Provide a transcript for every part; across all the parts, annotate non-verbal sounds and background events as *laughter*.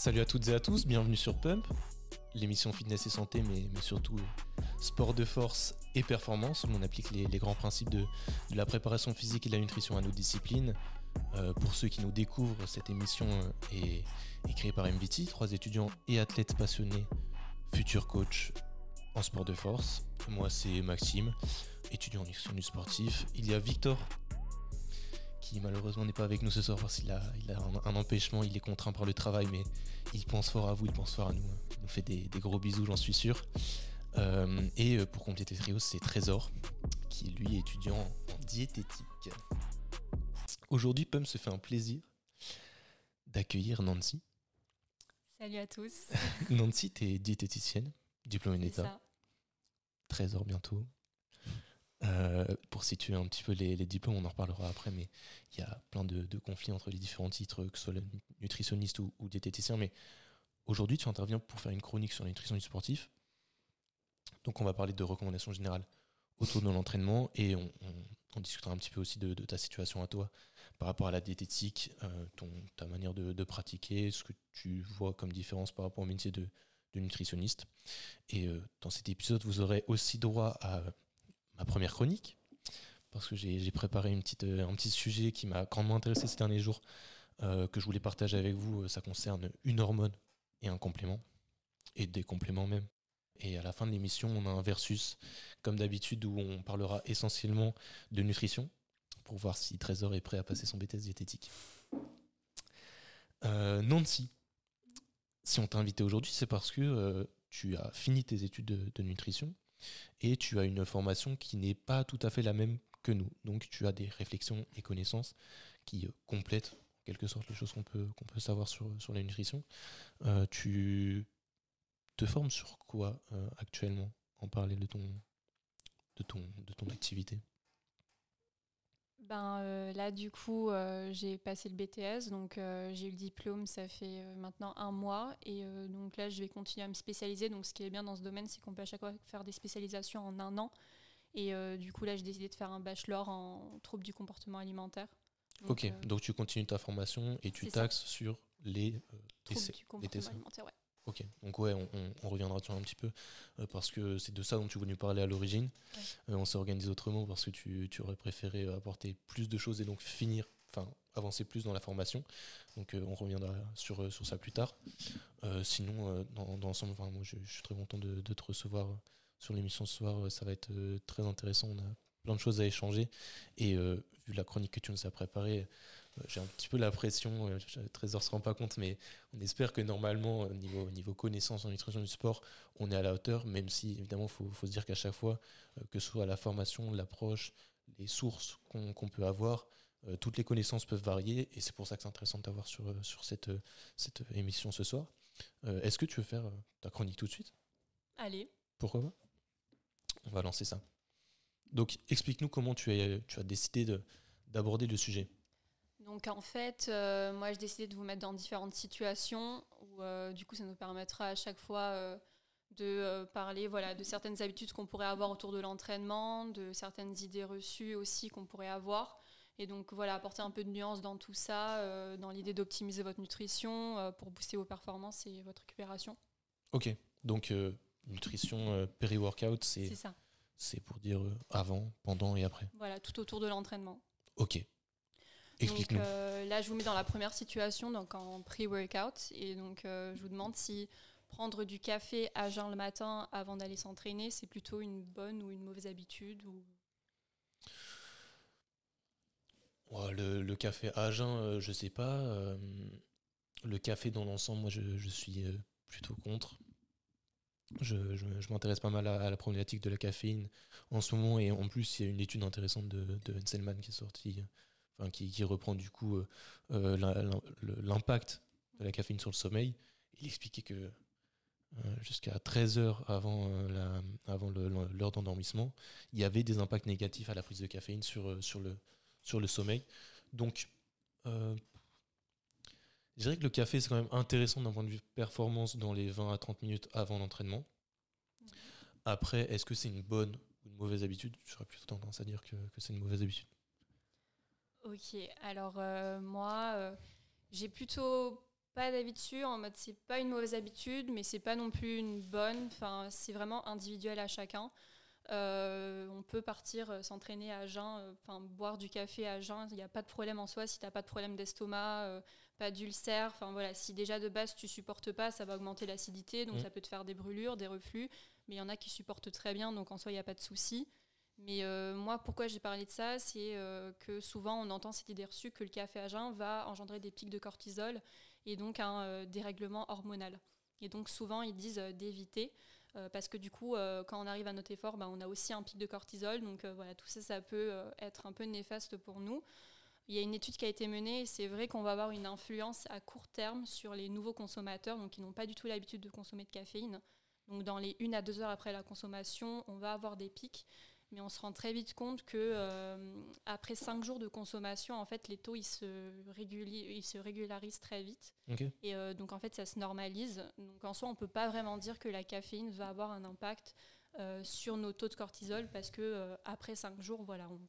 Salut à toutes et à tous, bienvenue sur Pump, l'émission fitness et santé, mais, surtout sport de force et performance, où on applique les, grands principes de, la préparation physique et de la nutrition à nos disciplines. Euh, pour ceux qui nous découvrent, cette émission euh, est, créée par MVT, trois étudiants et athlètes passionnés, futurs coachs en sport de force. Moi, c'est Maxime, étudiant en nutrition sportif. Il y a Victor, qui malheureusement n'est pas avec nous ce soir parce qu'il a, un, empêchement, il est contraint par le travail, mais il pense fort à vous, il pense fort à nous. Il nous fait des, gros bisous, j'en suis sûr. Euh, et pour compléter le trio, c'est Trésor, qui lui est étudiant en diététique. Aujourd'hui, Pum se fait un plaisir d'accueillir Nancy. Salut à tous. *laughs* Nancy, tu es diététicienne, diplômée d'État. Trésor bientôt. Euh, pour situer un petit peu les, diplômes, on en reparlera après, mais il y a plein de, conflits entre les différents titres, que ce soit le nutritionniste ou, diététicien. Mais aujourd'hui, tu interviens pour faire une chronique sur la nutrition du sportif. Donc, on va parler de recommandations générales autour de l'entraînement et on, discutera un petit peu aussi de, ta situation à toi par rapport à la diététique, euh, ton, ta manière de, pratiquer, ce que tu vois comme différence par rapport au métier de, nutritionniste. Et euh, dans cet épisode, vous aurez aussi droit à ma première chronique, parce que j'ai préparé euh, un petit sujet qui m'a grandement intéressé ces derniers jours, euh, que je voulais partager avec vous. Ça concerne une hormone et un complément, et des compléments même. Et à la fin de l'émission, on a un versus, comme d'habitude, où on parlera essentiellement de nutrition, pour voir si Trésor est prêt à passer son BTS diététique. Euh, Nancy, si on t'a invité aujourd'hui, c'est parce que tu as fini tes études de nutrition et tu as une formation qui n'est pas tout à fait la même que nous. Donc tu as des réflexions et connaissances qui euh, complètent en quelque sorte les choses qu'on peut, peut savoir sur, sur la nutrition. Euh, tu te formes sur quoi euh, actuellement en parler de ton, de ton, de ton activité? Ben, euh, Là, du coup, euh, j'ai passé le BTS, donc euh, j'ai eu le diplôme, ça fait maintenant un mois. Et donc là, je vais continuer à me spécialiser. Donc ce qui est bien dans ce domaine, c'est qu'on peut à chaque fois faire des spécialisations en un an. Et du coup, là, j'ai décidé de faire un bachelor en troubles du comportement alimentaire. ok, donc tu continues ta formation et tu taxes sur les troubles du comportement alimentaire, ouais. Ok, donc ouais, on, reviendra sur un petit peu euh, parce que c'est de ça dont tu voulais nous parler à l'origine. Euh, on s'est organisé autrement parce que tu, tu, aurais préféré apporter plus de choses et donc finir, enfin avancer plus dans la formation. Donc euh, on reviendra sur, sur ça plus tard. sinon, dans, dans l'ensemble, moi je, je, suis très content de, de te recevoir sur l'émission ce soir. Ça va être très intéressant. On a plein de choses à échanger. Et vu la chronique que tu nous as préparée, j'ai un petit peu la pression. Euh, Trésor se rend pas compte, mais on espère que normalement, niveau, niveau connaissance en nutrition du sport, on est à la hauteur, même si évidemment, il faut, faut, se dire qu'à chaque fois, que ce soit la formation, l'approche, les sources qu'on peut avoir, toutes les connaissances peuvent varier. Et c'est pour ça que c'est intéressant de t'avoir sur, sur cette, cette émission ce soir. Est-ce que tu veux faire ta chronique tout de suite? Allez. Pourquoi pas? On va lancer ça. Donc explique-nous comment tu, as décidé d'aborder le sujet. Donc en fait, euh, moi j'ai décidé de vous mettre dans différentes situations où euh, du coup ça nous permettra à chaque fois euh, de parler voilà, de certaines habitudes qu'on pourrait avoir autour de l'entraînement, de certaines idées reçues aussi qu'on pourrait avoir. Et donc voilà, apporter un peu de nuance dans tout ça, dans l'idée d'optimiser votre nutrition pour booster vos performances et votre récupération. Ok, donc nutrition péri-workout, c'est c'est pour dire avant, pendant et après. Voilà, tout autour de l'entraînement. Ok. Explique-nous. Euh, là, je vous mets dans la première situation, donc en pre-workout. Et donc, euh, je vous demande si prendre du café à jeun le matin avant d'aller s'entraîner, c'est plutôt une bonne ou une mauvaise habitude ou... le, café à jeun, je sais pas. le café dans l'ensemble, moi, je, je suis plutôt contre je, je, m'intéresse pas mal à, la problématique de la caféine en ce moment et en plus il y a une étude intéressante de, de Henselman qui est sortie, enfin, qui, qui reprend du coup euh, euh, l'impact de la caféine sur le sommeil. Il expliquait que euh, jusqu'à 13 heures avant l'heure d'endormissement, il y avait des impacts négatifs à la prise de caféine sur, sur, le, sur le sommeil. Donc Je dirais que le café, c'est quand même intéressant d'un point de vue performance dans les 20 à 30 minutes avant l'entraînement. Après, est-ce que c'est une bonne ou une mauvaise habitude? J'aurais plutôt tendance à dire que, c'est une mauvaise habitude. Ok, alors euh, moi, euh, j'ai plutôt pas dessus, en mode c'est pas une mauvaise habitude, mais c'est pas non plus une bonne. Enfin, c'est vraiment individuel à chacun. Euh, on peut partir s'entraîner à jeun, enfin boire du café à jeun, il n'y a pas de problème en soi si tu n'as pas de problème d'estomac, pas d'ulcère. Enfin voilà, si déjà de base tu supportes pas, ça va augmenter l'acidité, donc mmh. ça peut te faire des brûlures, des reflux mais il y en a qui supportent très bien, donc en soi, il n'y a pas de souci. Mais euh, moi, pourquoi j'ai parlé de ça C'est euh, que souvent, on entend cette idée reçue que le café à jeun va engendrer des pics de cortisol et donc un euh, dérèglement hormonal. Et donc, souvent, ils disent d'éviter. parce que du coup, quand on arrive à notre effort, bah, on a aussi un pic de cortisol. Donc voilà, tout ça, ça peut être un peu néfaste pour nous. Il y a une étude qui a été menée et c'est vrai qu'on va avoir une influence à court terme sur les nouveaux consommateurs, donc qui n'ont pas du tout l'habitude de consommer de caféine. Donc dans les 1 à 2 heures après la consommation, on va avoir des pics, mais on se rend très vite compte que euh, après 5 jours de consommation, en fait, les taux ils se, ils se régularisent très vite. Et euh, donc en fait, ça se normalise. Donc en soi, on peut pas vraiment dire que la caféine va avoir un impact euh, sur nos taux de cortisol parce que après 5 jours, voilà, on,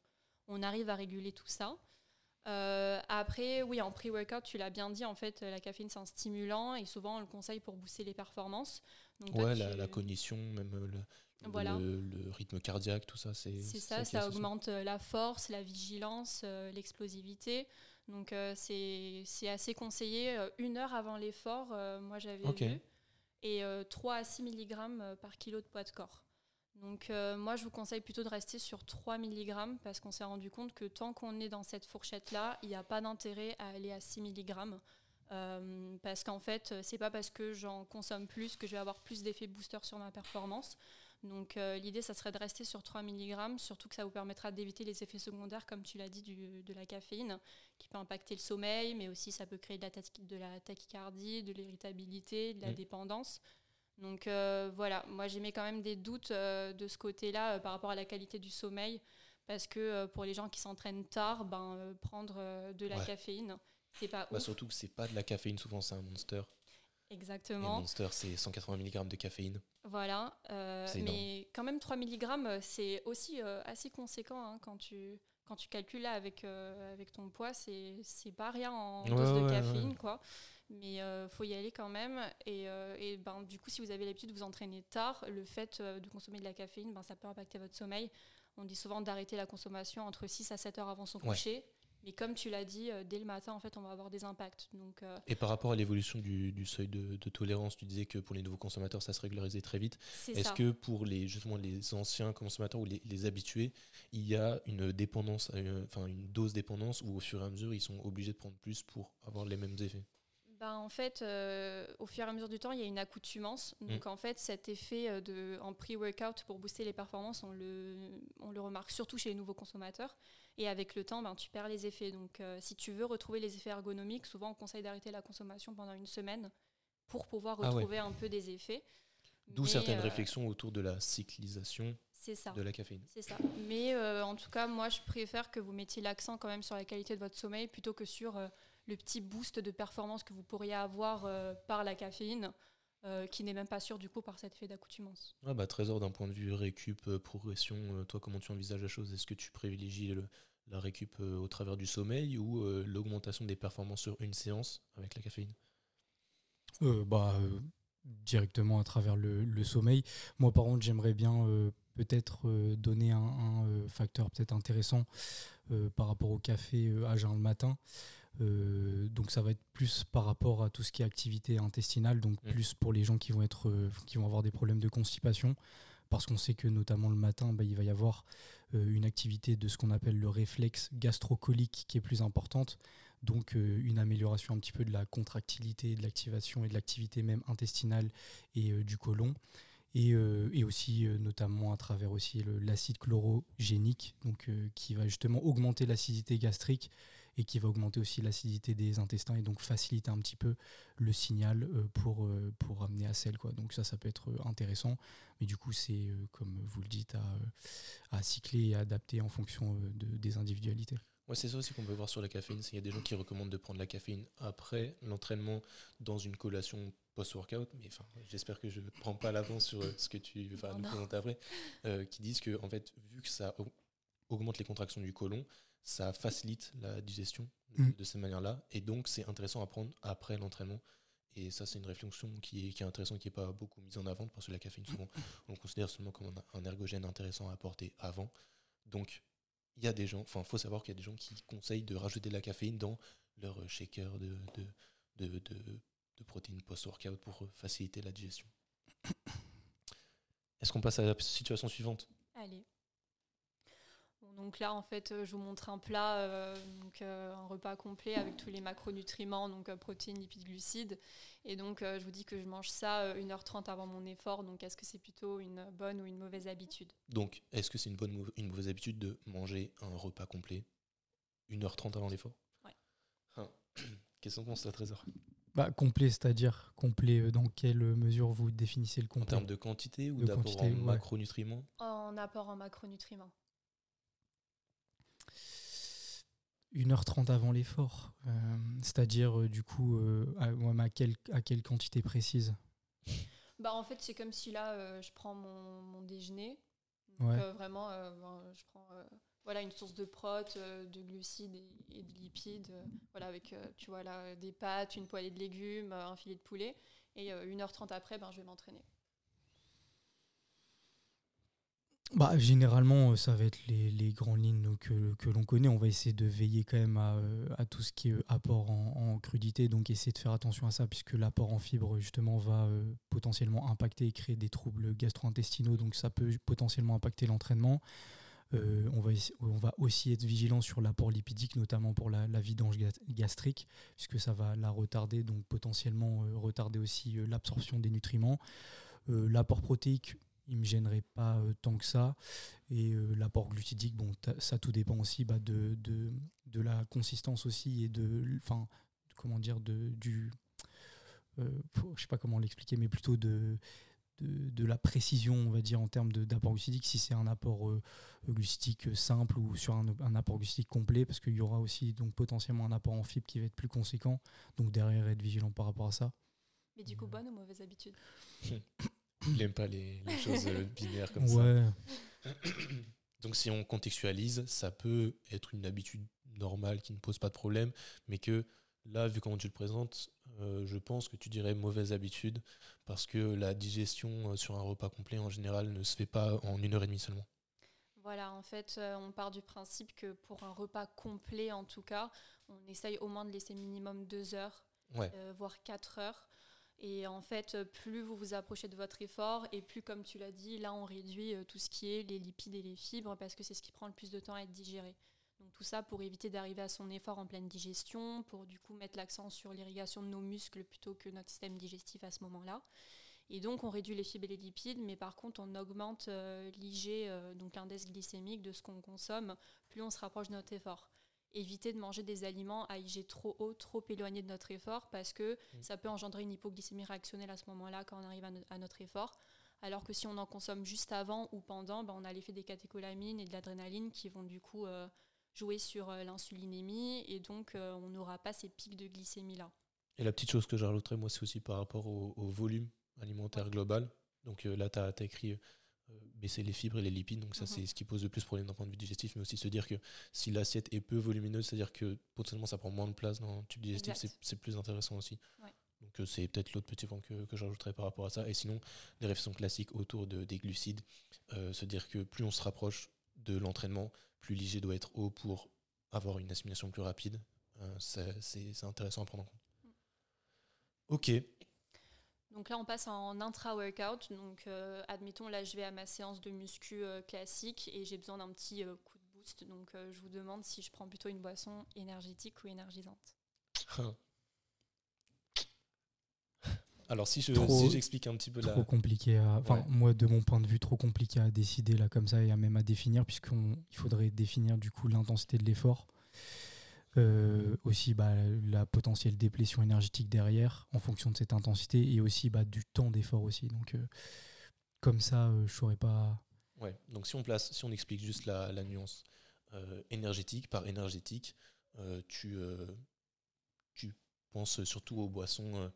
on, arrive à réguler tout ça. après, oui, en pré-workout, tu l'as bien dit, en fait, la caféine, c'est un stimulant et souvent, on le conseille pour booster les performances ouais, la, cognition, même le, rythme cardiaque, tout ça, c'est. C'est ça, ça augmente euh, la force, la vigilance, euh, l'explosivité. Donc euh, c'est assez conseillé. une heure avant l'effort, moi j'avais vu, et 3 à 6 mg par kilo de poids de corps. Donc moi je vous conseille plutôt de rester sur 3 mg parce qu'on s'est rendu compte que tant qu'on est dans cette fourchette-là, il n'y a pas d'intérêt à aller à 6 mg. Euh, parce qu'en fait, c'est pas parce que j'en consomme plus que je vais avoir plus d'effets booster sur ma performance. Donc euh, l'idée, ça serait de rester sur 3 mg, surtout que ça vous permettra d'éviter les effets secondaires, comme tu l'as dit, de la caféine, qui peut impacter le sommeil, mais aussi ça peut créer de la, de la tachycardie, de l'irritabilité, de la dépendance. Donc euh, voilà, moi j'ai mis quand même des doutes de ce côté-là par rapport à la qualité du sommeil, parce que pour les gens qui s'entraînent tard, ben, prendre de la caféine, c'est pas bah, Surtout que c'est pas de la caféine, souvent c'est un monster. Exactement. Un monster, c'est 180 mg de caféine. Voilà. Euh, mais quand même, 3 mg, c'est aussi euh, assez conséquent hein, quand, tu, quand tu calcules là avec, euh, avec ton poids. C'est pas rien en dose de caféine, quoi. Mais il faut y aller quand même. Et, et ben, du coup, si vous avez l'habitude de vous entraîner tard, le fait de consommer de la caféine, ben, ça peut impacter votre sommeil. On dit souvent d'arrêter la consommation entre 6 à 7 heures avant son coucher. Mais comme tu l'as dit, euh, dès le matin, en fait, on va avoir des impacts. Donc, euh, Et par rapport à l'évolution du, seuil de, tolérance, tu disais que pour les nouveaux consommateurs, ça se régularisait très vite. Est-ce que pour les, justement les anciens consommateurs ou les, habitués, il y a une dépendance, enfin une dose dépendance où au fur et à mesure, ils sont obligés de prendre plus pour avoir les mêmes effets? Bah, en fait, euh, au fur et à mesure du temps, il y a une accoutumance. Mm. Donc, en fait, cet effet de, en pre-workout pour booster les performances, on le, on le remarque surtout chez les nouveaux consommateurs. Et avec le temps, ben, tu perds les effets. Donc, euh, si tu veux retrouver les effets ergonomiques, souvent on conseille d'arrêter la consommation pendant une semaine pour pouvoir ah retrouver un peu des effets. D'où certaines euh, réflexions autour de la cyclisation de la caféine. C'est ça. Mais euh, en tout cas, moi, je préfère que vous mettiez l'accent quand même sur la qualité de votre sommeil plutôt que sur le petit boost de performance que vous pourriez avoir par la caféine. Qui n'est même pas sûr du coup par cet effet d'accoutumance. Ah bah Trésor, d'un point de vue récup, progression, toi comment tu envisages la chose? Est-ce que tu privilégies le, la récup euh, au travers du sommeil ou euh, l'augmentation des performances sur une séance avec la caféine? Euh, bah, Directement à travers le, sommeil. Moi, par contre, j'aimerais bien peut-être donner un, facteur peut-être intéressant par rapport au café à jeun le matin. Donc ça va être plus par rapport à tout ce qui est activité intestinale, donc mmh. plus pour les gens qui vont, être, qui vont avoir des problèmes de constipation parce qu'on sait que notamment le matin, bah, il va y avoir euh, une activité de ce qu'on appelle le réflexe gastrocolique qui est plus importante, donc euh, une amélioration un petit peu de la contractilité, de l'activation et de l'activité même intestinale et euh, du côlon. Et, aussi notamment à travers aussi l'acide chlorogénique, donc qui va justement augmenter l'acidité gastrique et qui va augmenter aussi l'acidité des intestins et donc faciliter un petit peu le signal euh, pour, euh, pour amener à sel. Quoi. Donc ça, ça peut être euh, intéressant. Mais du coup, c'est, comme vous le dites, à, à cycler et à adapter en fonction de, des individualités. Ouais, c'est ça aussi qu'on peut voir sur la caféine. Il y a des gens qui recommandent de prendre la caféine après l'entraînement dans une collation post-workout. Mais enfin, j'espère que je ne prends pas l'avance sur ce que tu vas nous présenter après. Euh, qui disent que, en fait, vu que ça augmente les contractions du côlon, ça facilite la digestion de, mm. cette manière-là. Et donc, c'est intéressant à prendre après l'entraînement. Et ça, c'est une réflexion qui est, qui est intéressante, qui n'est pas beaucoup mise en avant, parce que la caféine, souvent, on le considère seulement comme un ergogène intéressant à apporter avant. Donc, il y a des gens, enfin, faut savoir qu'il y a des gens qui conseillent de rajouter de la caféine dans leur shaker de, de, de, de protéines post-workout pour faciliter la digestion. *coughs* Est-ce qu'on passe à la situation suivante? Allez donc là, en fait, euh, je vous montre un plat, euh, donc, euh, un repas complet avec tous les macronutriments, donc protéines, lipides, glucides. Et donc, je vous dis que je mange ça 1h30 avant mon effort. Donc, est-ce que c'est plutôt une bonne ou une mauvaise habitude? Donc, est-ce que c'est une bonne ou une mauvaise habitude de manger un repas complet 1h30 avant l'effort? Ouais. Ah. *coughs* Question pour ça, Trésor bah, complet, c'est-à-dire complet, dans quelle mesure vous définissez le complet? En termes de quantité ou d'apport en macronutriments? En apport en macronutriments. 1h30 avant l'effort. Euh, c'est-à-dire, euh, du coup, euh, à, quelle, à quelle quantité précise? Bah, En fait, c'est comme si là, je prends mon, déjeuner. vraiment, je prends voilà, une source de prot, de glucides et, de lipides. voilà, avec tu vois, là, des pâtes, une poêlée de légumes, un filet de poulet. Et 1h30 après, ben, je vais m'entraîner. Bah, Généralement, euh, ça va être les, grandes lignes que, que l'on connaît. On va essayer de veiller quand même à, euh, tout ce qui est apport en, crudité, donc essayer de faire attention à ça, puisque l'apport en fibres, justement, va euh, potentiellement impacter et créer des troubles gastro-intestinaux, donc ça peut potentiellement impacter l'entraînement. on, va, aussi être vigilant sur l'apport lipidique, notamment pour la, vidange gastrique, puisque ça va la retarder, donc potentiellement retarder aussi l'absorption des nutriments. l'apport protéique, il me gênerait pas euh, tant que ça. Et euh, l'apport glucidique, bon, ça tout dépend aussi bah, de, de, de, la consistance aussi et de, enfin, comment dire, de, du, euh, je sais pas comment l'expliquer, mais plutôt de, de, de, la précision, on va dire, en termes d'apport glucidique, si c'est un apport euh, glucidique simple ou sur un, un apport glucidique complet, parce qu'il y aura aussi donc potentiellement un apport en fibre qui va être plus conséquent. Donc derrière, être vigilant par rapport à ça. Mais du coup, bonne ou mauvaise habitude? *laughs* Il n'aime pas les, choses euh, binaires comme ça. *coughs* Donc si on contextualise, ça peut être une habitude normale qui ne pose pas de problème, mais que là, vu comment tu le présentes, euh, je pense que tu dirais mauvaise habitude, parce que la digestion euh, sur un repas complet en général ne se fait pas en une heure et demie seulement. Voilà, en fait, on part du principe que pour un repas complet, en tout cas, on essaye au moins de laisser minimum deux heures, voire quatre heures et en fait, plus vous vous approchez de votre effort, et plus, comme tu l'as dit, là, on réduit euh, tout ce qui est les lipides et les fibres, parce que c'est ce qui prend le plus de temps à être digéré. Donc tout ça pour éviter d'arriver à son effort en pleine digestion, pour du coup mettre l'accent sur l'irrigation de nos muscles plutôt que notre système digestif à ce moment-là. Et donc on réduit les fibres et les lipides, mais par contre on augmente euh, l'IG, euh, donc l'index glycémique de ce qu'on consomme, plus on se rapproche de notre effort éviter de manger des aliments à IG trop haut, trop éloigné de notre effort, parce que mm. ça peut engendrer une hypoglycémie réactionnelle à ce moment-là quand on arrive à, notre effort. Alors que si on en consomme juste avant ou pendant, ben, on a l'effet des catécholamines et de l'adrénaline qui vont du coup euh, jouer sur euh, l'insulinémie et donc euh, on n'aura pas ces pics de glycémie-là. Et la petite chose que j'ajouterais, moi, c'est aussi par rapport au, volume alimentaire global. Donc là, tu as, écrit euh, baisser les fibres et les lipides. Donc ça, mhm. c'est ce qui pose le plus problème d'un point de vue digestif, mais aussi se dire que si l'assiette est peu volumineuse, c'est-à-dire que potentiellement ça prend moins de place dans le tube digestif, c'est plus intéressant aussi. Donc euh, c'est peut-être l'autre petit point que, que j'ajouterais par rapport à ça. Et sinon, les réflexions classiques autour de, des glucides, euh, se dire que plus on se rapproche de l'entraînement, plus l'IG doit être haut pour avoir une assimilation plus rapide. c'est intéressant à prendre en compte. Mm. Ok, donc là, on passe en intra-workout. Donc, euh, admettons, là, je vais à ma séance de muscu euh, classique et j'ai besoin d'un petit euh, coup de boost. Donc, je vous demande si je prends plutôt une boisson énergétique ou énergisante. *laughs* Alors, si je j'explique un petit peu trop compliqué à, enfin moi de mon point de vue trop compliqué à décider là comme ça et à même à définir puisqu'il faudrait définir du coup l'intensité de l'effort. Euh, aussi bah, la potentielle déplétion énergétique derrière en fonction de cette intensité et aussi bah, du temps d'effort aussi. Donc euh, comme ça, euh, je saurais pas. Ouais. Donc si on place, si on explique juste la, nuance, énergétique. Par énergétique, tu, tu penses surtout aux boissons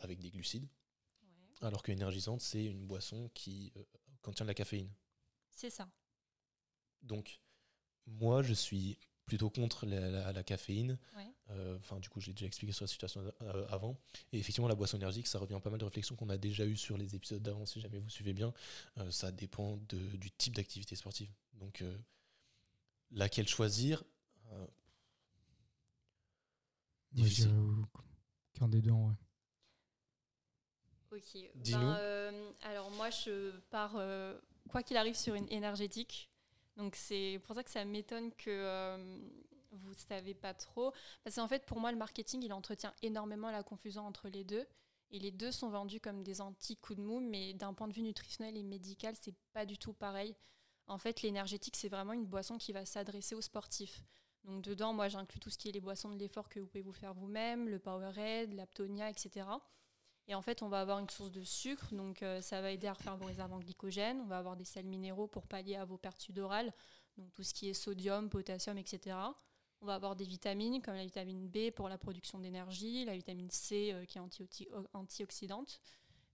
avec des glucides. Alors que énergisante, c'est une boisson qui contient de la caféine. C'est ça. Donc, moi, je suis plutôt contre la, caféine. Euh, enfin, du coup, je l'ai déjà expliqué sur la situation euh, avant. Et effectivement, la boisson énergique, ça revient pas mal de réflexions qu'on a déjà eues sur les épisodes d'avant, si jamais vous suivez bien. Euh, ça dépend du type d'activité sportive. Donc, laquelle choisir Difficile. Qu'un des deux, ouais. Ok. Ben, alors, moi, je pars, quoi qu'il arrive, sur une énergétique. Donc c'est pour ça que ça m'étonne que euh, vous ne savez pas trop. Parce qu'en fait, pour moi, le marketing, il entretient énormément la confusion entre les deux. Et les deux sont vendus comme des anti-coups de mou, mais d'un point de vue nutritionnel et médical, c'est pas du tout pareil. En fait, l'énergétique, c'est vraiment une boisson qui va s'adresser aux sportifs. Donc dedans, moi, j'inclus tout ce qui est les boissons de l'effort que vous pouvez vous faire vous-même, le Powerade, l'Aptonia, etc. Et en fait, on va avoir une source de sucre, donc euh, ça va aider à refaire vos réserves en glycogène. On va avoir des sels minéraux pour pallier à vos pertes sudorales, donc tout ce qui est sodium, potassium, etc. On va avoir des vitamines comme la vitamine B pour la production d'énergie, la vitamine C euh, qui est antioxydante.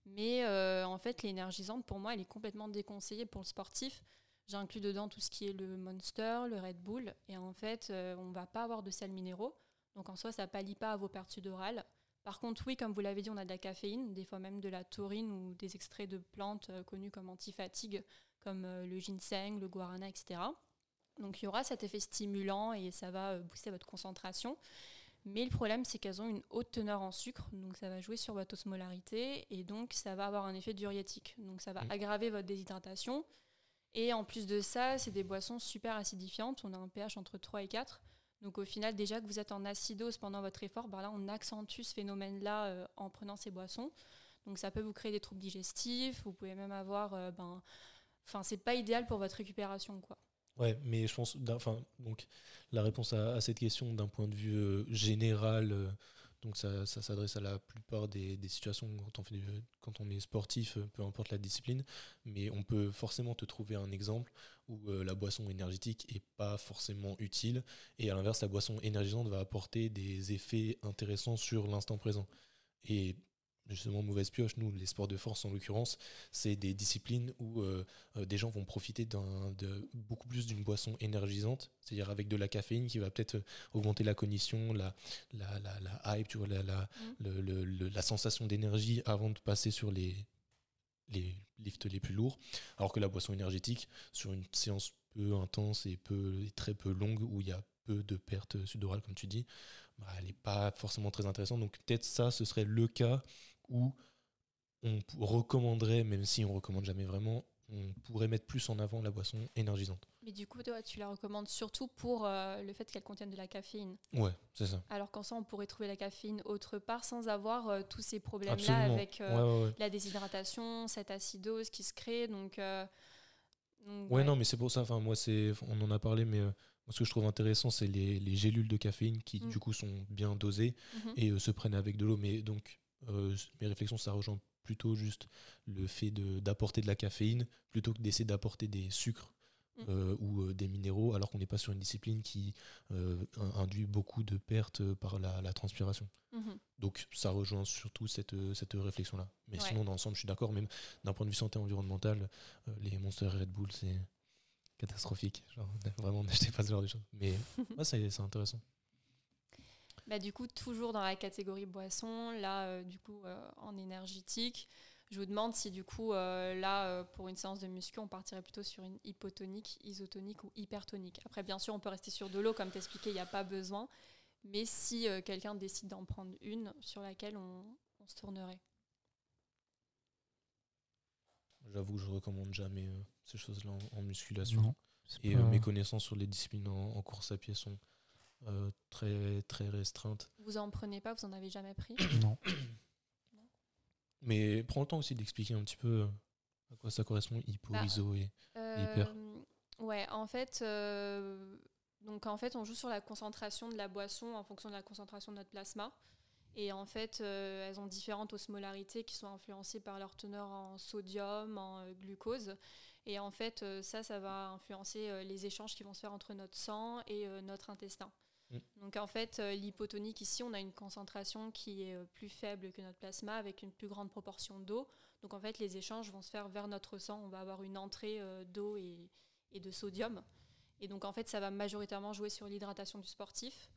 Mais euh, en fait, l'énergisante, pour moi, elle est complètement déconseillée pour le sportif. J'inclus dedans tout ce qui est le Monster, le Red Bull. Et en fait, on ne va pas avoir de sels minéraux. Donc en soi, ça pallie pas à vos pertes sudorales. Par contre, oui, comme vous l'avez dit, on a de la caféine, des fois même de la taurine ou des extraits de plantes euh, connues comme antifatigue, comme euh, le ginseng, le guarana, etc. Donc il y aura cet effet stimulant et ça va euh, booster votre concentration. Mais le problème, c'est qu'elles ont une haute teneur en sucre, donc ça va jouer sur votre osmolarité et donc ça va avoir un effet diurétique. Donc ça va mmh. aggraver votre déshydratation. Et en plus de ça, c'est des boissons super acidifiantes. On a un pH entre 3 et 4. Donc au final, déjà que vous êtes en acidose pendant votre effort, ben là, on accentue ce phénomène-là euh, en prenant ces boissons. Donc ça peut vous créer des troubles digestifs, vous pouvez même avoir... Euh, ben, enfin, c'est pas idéal pour votre récupération, quoi. Ouais, mais je pense... Enfin, donc, la réponse à, cette question d'un point de vue euh, général donc ça, s'adresse à la plupart des, situations quand on, est sportif, euh, peu importe la discipline, mais on peut forcément te trouver un exemple où euh, la boisson énergétique est pas forcément utile, et à l'inverse, la boisson énergisante va apporter des effets intéressants sur l'instant présent. Justement mauvaise pioche, nous, les sports de force en l'occurrence, c'est des disciplines où euh, euh, des gens vont profiter de beaucoup plus d'une boisson énergisante, c'est-à-dire avec de la caféine qui va peut-être euh, augmenter la cognition, la, la, la, hype, tu vois, la, la, mmh. la sensation d'énergie avant de passer sur les, les lifts les plus lourds, alors que la boisson énergétique, sur une séance peu intense et, peu, très peu longue, où il y a peu de pertes sudorales, comme tu dis, bah, elle n'est pas forcément très intéressante. Donc peut-être ça, ce serait le cas où on recommanderait, même si on recommande jamais vraiment, on pourrait mettre plus en avant la boisson énergisante. Mais du coup, toi, tu la recommandes surtout pour euh, le fait qu'elle contienne de la caféine. Ouais, c'est ça. Alors qu'en ça, on pourrait trouver la caféine autre part sans avoir euh, tous ces problèmes-là avec euh, la déshydratation, cette acidose qui se crée. Donc, ouais, non, mais c'est pour ça. Enfin, moi, c'est, on en a parlé, mais ce que je trouve intéressant, c'est les, gélules de caféine qui, mm. du coup, sont bien dosées mm-hmm. et se prennent avec de l'eau. Mais donc, euh, mes réflexions, ça rejoint plutôt juste le fait d'apporter de, la caféine plutôt que d'essayer d'apporter des sucres mm. euh, ou euh, des minéraux, alors qu'on n'est pas sur une discipline qui induit beaucoup de pertes par la, transpiration. Mm-hmm. Donc ça rejoint surtout cette, cette réflexion-là. Mais sinon, dans l'ensemble, je suis d'accord, même d'un point de vue santé environnementale, les Monster Red Bull, c'est catastrophique. Genre, *laughs* vraiment, n'achetez pas ce genre de choses. Mais *laughs* c'est intéressant. Bah, du coup, toujours dans la catégorie boisson, là, euh, du coup, euh, en énergétique, je vous demande si, du coup, euh, là, pour une séance de muscu, on partirait plutôt sur une hypotonique, isotonique ou hypertonique. Après, bien sûr, on peut rester sur de l'eau, comme t'expliquais, il n'y a pas besoin. Mais si quelqu'un décide d'en prendre une, sur laquelle on, se tournerait J'avoue que je recommande jamais ces choses-là en, musculation. et mes connaissances sur les disciplines en course à pied sont euh, très, très restreinte. Vous en prenez pas Vous en avez jamais pris *coughs* Non. Mais prends le temps aussi d'expliquer un petit peu euh, à quoi ça correspond, hypo, bah, iso et, hyper. Euh, ouais, en fait, donc en fait, on joue sur la concentration de la boisson en fonction de la concentration de notre plasma. Et en fait, elles ont différentes osmolarités qui sont influencées par leur teneur en sodium, en glucose. Et en fait, ça, ça va influencer les échanges qui vont se faire entre notre sang et notre intestin. Mm. Donc en fait, l'hypotonique ici, on a une concentration qui est plus faible que notre plasma avec une plus grande proportion d'eau. Donc en fait, les échanges vont se faire vers notre sang. On va avoir une entrée d'eau et, de sodium. Et donc en fait, ça va majoritairement jouer sur l'hydratation du sportif.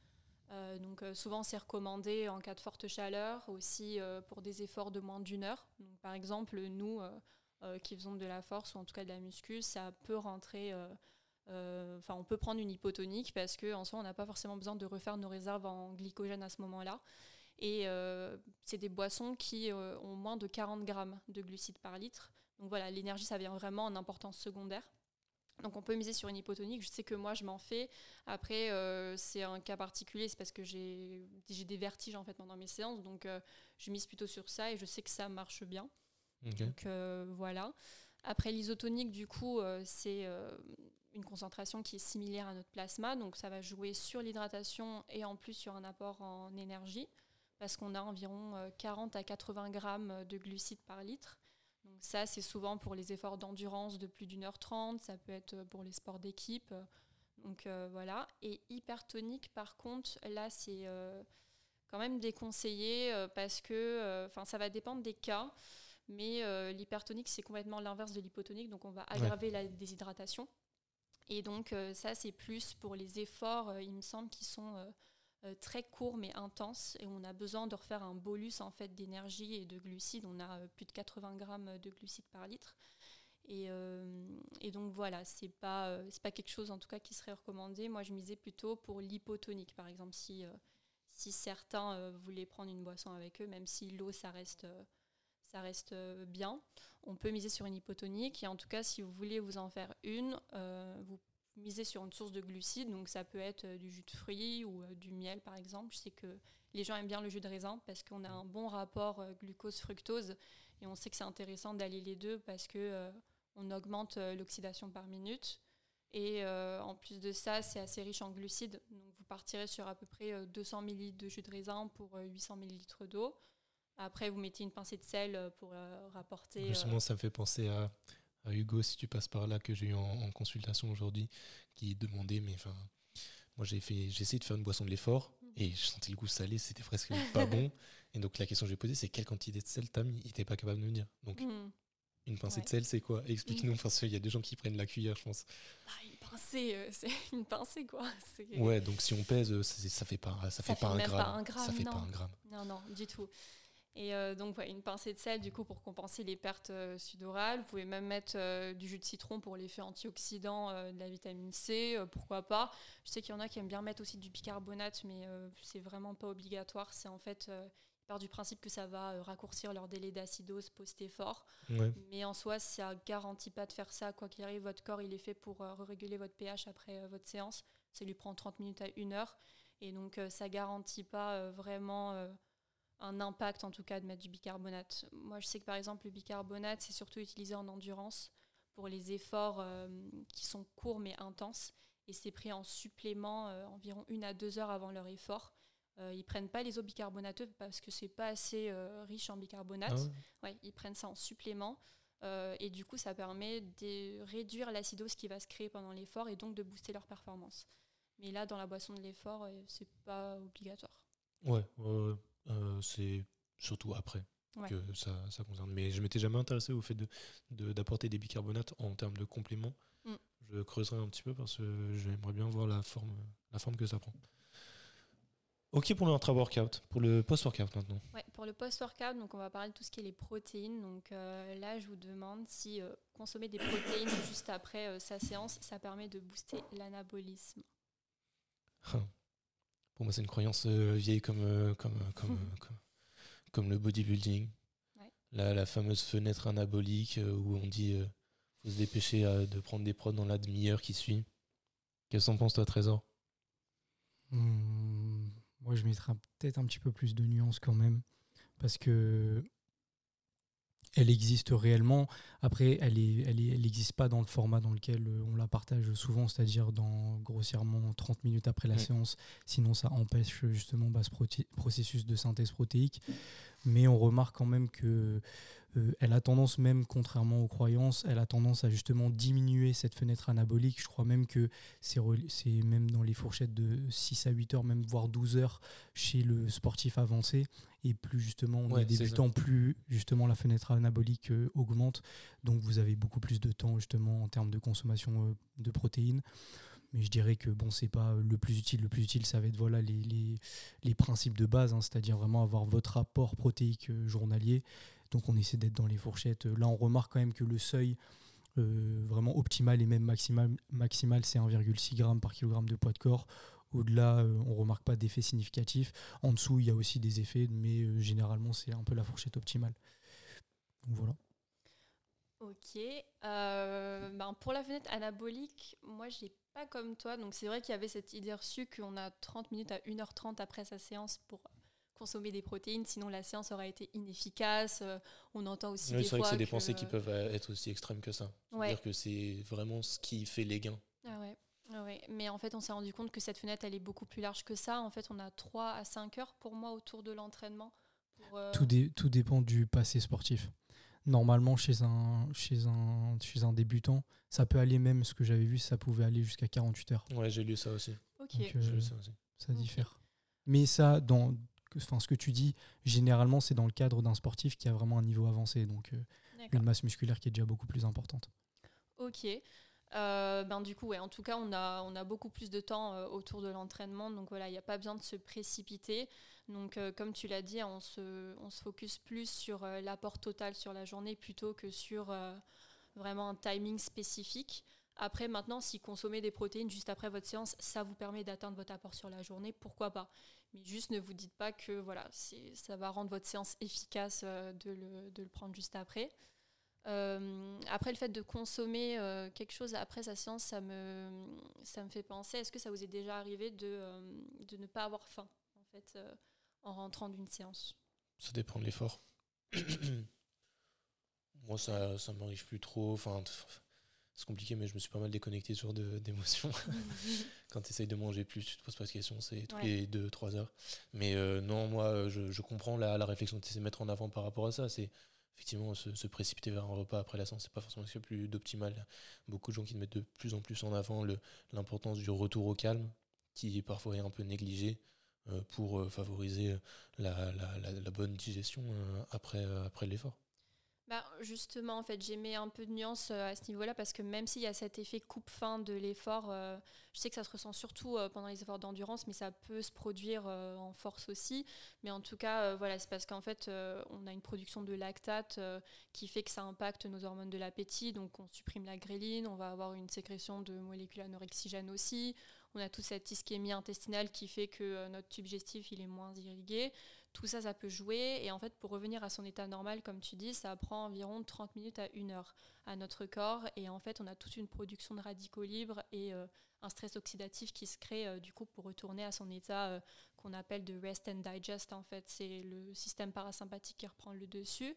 Euh, donc euh, souvent c'est recommandé en cas de forte chaleur, aussi euh, pour des efforts de moins d'une heure. par exemple, nous qui faisons de la force ou en tout cas de la muscu, ça peut rentrer. Enfin, on peut prendre une hypotonique parce qu'en soi, on n'a pas forcément besoin de refaire nos réserves en glycogène à ce moment-là. Et c'est des boissons qui ont moins de 40 grammes de glucides par litre. Donc voilà, l'énergie, ça vient vraiment en importance secondaire. Donc on peut miser sur une hypotonique. Je sais que moi je m'en fais. Après euh, c'est un cas particulier, c'est parce que j'ai des vertiges en fait pendant mes séances, donc euh, je mise plutôt sur ça et je sais que ça marche bien. Donc euh, voilà. Après l'isotonique du coup c'est une concentration qui est similaire à notre plasma, donc ça va jouer sur l'hydratation et en plus sur un apport en énergie parce qu'on a environ 40 à 80 grammes de glucides par litre. Donc ça, c'est souvent pour les efforts d'endurance de plus d'une heure trente, ça peut être pour les sports d'équipe. Donc euh, voilà. Et hypertonique, par contre, là, c'est euh, quand même déconseillé euh, parce que ça va dépendre des cas. Mais l'hypertonique, c'est complètement l'inverse de l'hypotonique, donc on va aggraver la déshydratation. Et donc ça, c'est plus pour les efforts, il me semble, qui sont euh, très court mais intense et on a besoin de refaire un bolus en fait d'énergie et de glucides. On a euh, plus de 80 grammes de glucides par litre. Et, euh, donc voilà, c'est pas pas quelque chose en tout cas qui serait recommandé. Moi, je misais plutôt pour l'hypotonique, par exemple, si si certains voulaient prendre une boisson avec eux, même si l'eau ça reste ça reste bien. On peut miser sur une hypotonique et en tout cas, si vous voulez vous en faire une, vous miser sur une source de glucides, donc ça peut être euh, du jus de fruits ou euh, du miel par exemple. Je sais que les gens aiment bien le jus de raisin parce qu'on a un bon rapport euh, glucose-fructose et on sait que c'est intéressant d'aller les deux parce que on augmente l'oxydation par minute. Et en plus de ça, c'est assez riche en glucides. Donc vous partirez sur à peu près 200 ml de jus de raisin pour 800 ml d'eau. Après, vous mettez une pincée de sel pour rapporter. Justement, ça me fait penser à Hugo, si tu passes par là, que j'ai eu en, consultation aujourd'hui, qui demandait, mais enfin, moi j'ai fait, j'ai essayé de faire une boisson de l'effort mm. et je sentais le goût salé, c'était presque *laughs* pas bon. Et donc la question que j'ai posée, c'est quelle quantité de sel t'as mis Il n'était pas capable de me dire. Donc mm. une pincée de sel, c'est quoi? Explique-nous, parce qu'il y a des gens qui prennent la cuillère, je pense. Ah, une pincée, euh, *laughs* c'est une pincée quoi. Ouais, donc si on pèse, ça fait pas, ça, fait, pas, un gramme. Ça fait pas un gramme. Non, non, du tout. Et euh, donc, une pincée de sel, du coup, pour compenser les pertes euh, sudorales. Vous pouvez même mettre euh, du jus de citron pour l'effet antioxydant de la vitamine C, pourquoi pas. Je sais qu'il y en a qui aiment bien mettre aussi du bicarbonate, mais c'est vraiment pas obligatoire. C'est en fait, ils partent du principe que ça va raccourcir leur délai d'acidose post-effort. Mais en soi, ça garantit pas de faire ça. Quoi qu'il arrive, votre corps, il est fait pour réguler votre pH après votre séance. Ça lui prend 30 minutes à 1 heure. Et donc, ça garantit pas vraiment un impact en tout cas de mettre du bicarbonate. Moi je sais que par exemple le bicarbonate c'est surtout utilisé en endurance pour les efforts euh, qui sont courts mais intenses et c'est pris en supplément euh, environ une à deux heures avant leur effort. Euh, ils prennent pas les eaux bicarbonateuses parce que c'est pas assez euh, riche en bicarbonate. Ah ouais. ils prennent ça en supplément et du coup ça permet de réduire l'acidose qui va se créer pendant l'effort et donc de booster leur performance. Mais là dans la boisson de l'effort c'est pas obligatoire. Ouais, ouais, euh, c'est surtout après que ça, ça, concerne. Mais je m'étais jamais intéressé au fait d'apporter de, des bicarbonates en termes de compléments. Mm. Je creuserai un petit peu parce que j'aimerais bien voir la forme, la forme que ça prend. Ok pour le intra-workout, pour le post-workout maintenant. Ouais, pour le post-workout, donc on va parler de tout ce qui est les protéines. Donc euh, là, je vous demande si euh, consommer des protéines *coughs* juste après sa séance, ça permet de booster l'anabolisme. Pour moi, c'est une croyance euh, vieille comme, euh, comme, euh, comme, *laughs* comme, le bodybuilding. La, fameuse fenêtre anabolique où on dit faut se dépêcher de prendre des prods dans la demi-heure qui suit. Qu'est-ce que penses, toi, Trésor? Mmh, Moi, je mettrais peut-être un petit peu plus de nuances quand même. Parce que elle existe réellement. Après, elle n'existe elle, pas dans le format dans lequel euh, on la partage souvent, c'est-à-dire dans grossièrement 30 minutes après la séance. Sinon, ça empêche justement bah, ce processus de synthèse protéique. Mais on remarque quand même que euh, elle a tendance même, contrairement aux croyances, elle a tendance à justement diminuer cette fenêtre anabolique. Je crois même que c'est même dans les fourchettes de 6 à 8 heures, même voire 12 heures chez le sportif avancé. Et plus justement on est débutant, plus justement la fenêtre anabolique euh, augmente. Donc vous avez beaucoup plus de temps justement en termes de consommation euh, de protéines. Mais je dirais que bon, c'est pas le plus utile. Le plus utile, ça va être voilà les, les, principes de base, hein, c'est-à-dire vraiment avoir votre apport protéique journalier donc on essaie d'être dans les fourchettes. Là, on remarque quand même que le seuil euh, vraiment optimal et même maximal, maximal c'est 1,6 g par kilogramme de poids de corps. Au-delà, euh, on ne remarque pas d'effet significatif. En dessous, il y a aussi des effets, mais euh, généralement, c'est un peu la fourchette optimale. Voilà. Ok. Ben pour la fenêtre anabolique, moi, j'ai pas comme toi. Donc c'est vrai qu'il y avait cette idée reçue qu'on a 30 minutes à 1h30 après sa séance pour consommer des protéines, sinon la séance aurait été inefficace. Euh, on entend aussi oui, c'est vrai que c'est des pensées qui peuvent euh, être aussi extrêmes que ça. Ouais. dire que c'est vraiment ce qui fait les gains. Ah ouais. Ah ouais. Mais en fait, on s'est rendu compte que cette fenêtre, elle est beaucoup plus large que ça. En fait, on a 3 à 5 heures pour moi autour de l'entraînement. Euh, tout, tout dépend du passé sportif. Normalement, chez un, chez, un, chez un débutant, ça peut aller même, ce que j'avais vu, ça pouvait aller jusqu'à 48 heures. Ouais, j'ai lu ça aussi. Ok. Donc, ça, aussi. ça diffère. Mais ça, dans, enfin, ce que tu dis, généralement, c'est dans le cadre d'un sportif qui a vraiment un niveau avancé, donc euh, une masse musculaire qui est déjà beaucoup plus importante. Ok. Euh, ben du coup, ouais, en tout cas, on a, on a beaucoup plus de temps euh, autour de l'entraînement. Donc voilà, il n'y a pas besoin de se précipiter. Donc, comme tu l'as dit, on se, on se focus plus sur l'apport total sur la journée plutôt que sur vraiment un timing spécifique. Après, maintenant, si consommer des protéines juste après votre séance, ça vous permet d'atteindre votre apport sur la journée, pourquoi pas? Mais juste ne vous dites pas que voilà, ça va rendre votre séance efficace euh, de, le, de, le, prendre juste après. Euh, après, le fait de consommer euh, quelque chose après sa séance, ça me, ça me fait penser, est-ce que ça vous est déjà arrivé de, de ne pas avoir faim en, fait, en rentrant d'une séance? Ça dépend de l'effort. *coughs* Moi, ça ne m'arrive plus trop. Enfin, c'est compliqué, mais je me suis pas mal déconnecté sur *laughs* d'émotions. *laughs* Quand tu essayes de manger plus, tu te poses pas de questions, c'est tous les 2-3 heures. Mais euh, non, moi, je, je comprends la, la réflexion que tu essaies de mettre en avant par rapport à ça. C'est effectivement se, précipiter vers un repas après la séance, c'est pas forcément ce plus d'optimal. Beaucoup de gens qui mettent de plus en plus en avant l'importance du retour au calme, qui parfois est un peu négligé euh, pour euh, favoriser la, bonne digestion après, après l'effort. Bah, justement, en fait, j'ai mis un peu de nuance euh, à ce niveau-là parce que même s'il y a cet effet coupe-fin de l'effort, euh, je sais que ça se ressent surtout euh, pendant les efforts d'endurance, mais ça peut se produire en force aussi. Mais en tout cas, voilà, c'est parce qu'en fait, on a une production de lactate qui fait que ça impacte nos hormones de l'appétit. Donc, on supprime la gréline, on va avoir une sécrétion de molécules anorexigènes aussi. On a toute cette ischémie intestinale qui fait que notre tube digestif il est moins irrigué tout ça, ça peut jouer. Et en fait, pour revenir à son état normal, comme tu dis, ça prend environ 30 minutes à 1 heure à notre corps. Et en fait, on a toute une production de radicaux libres et euh, un stress oxydatif qui se crée euh, du coup pour retourner à son état euh, qu'on appelle de rest and digest. En fait, c'est le système parasympathique qui reprend le dessus.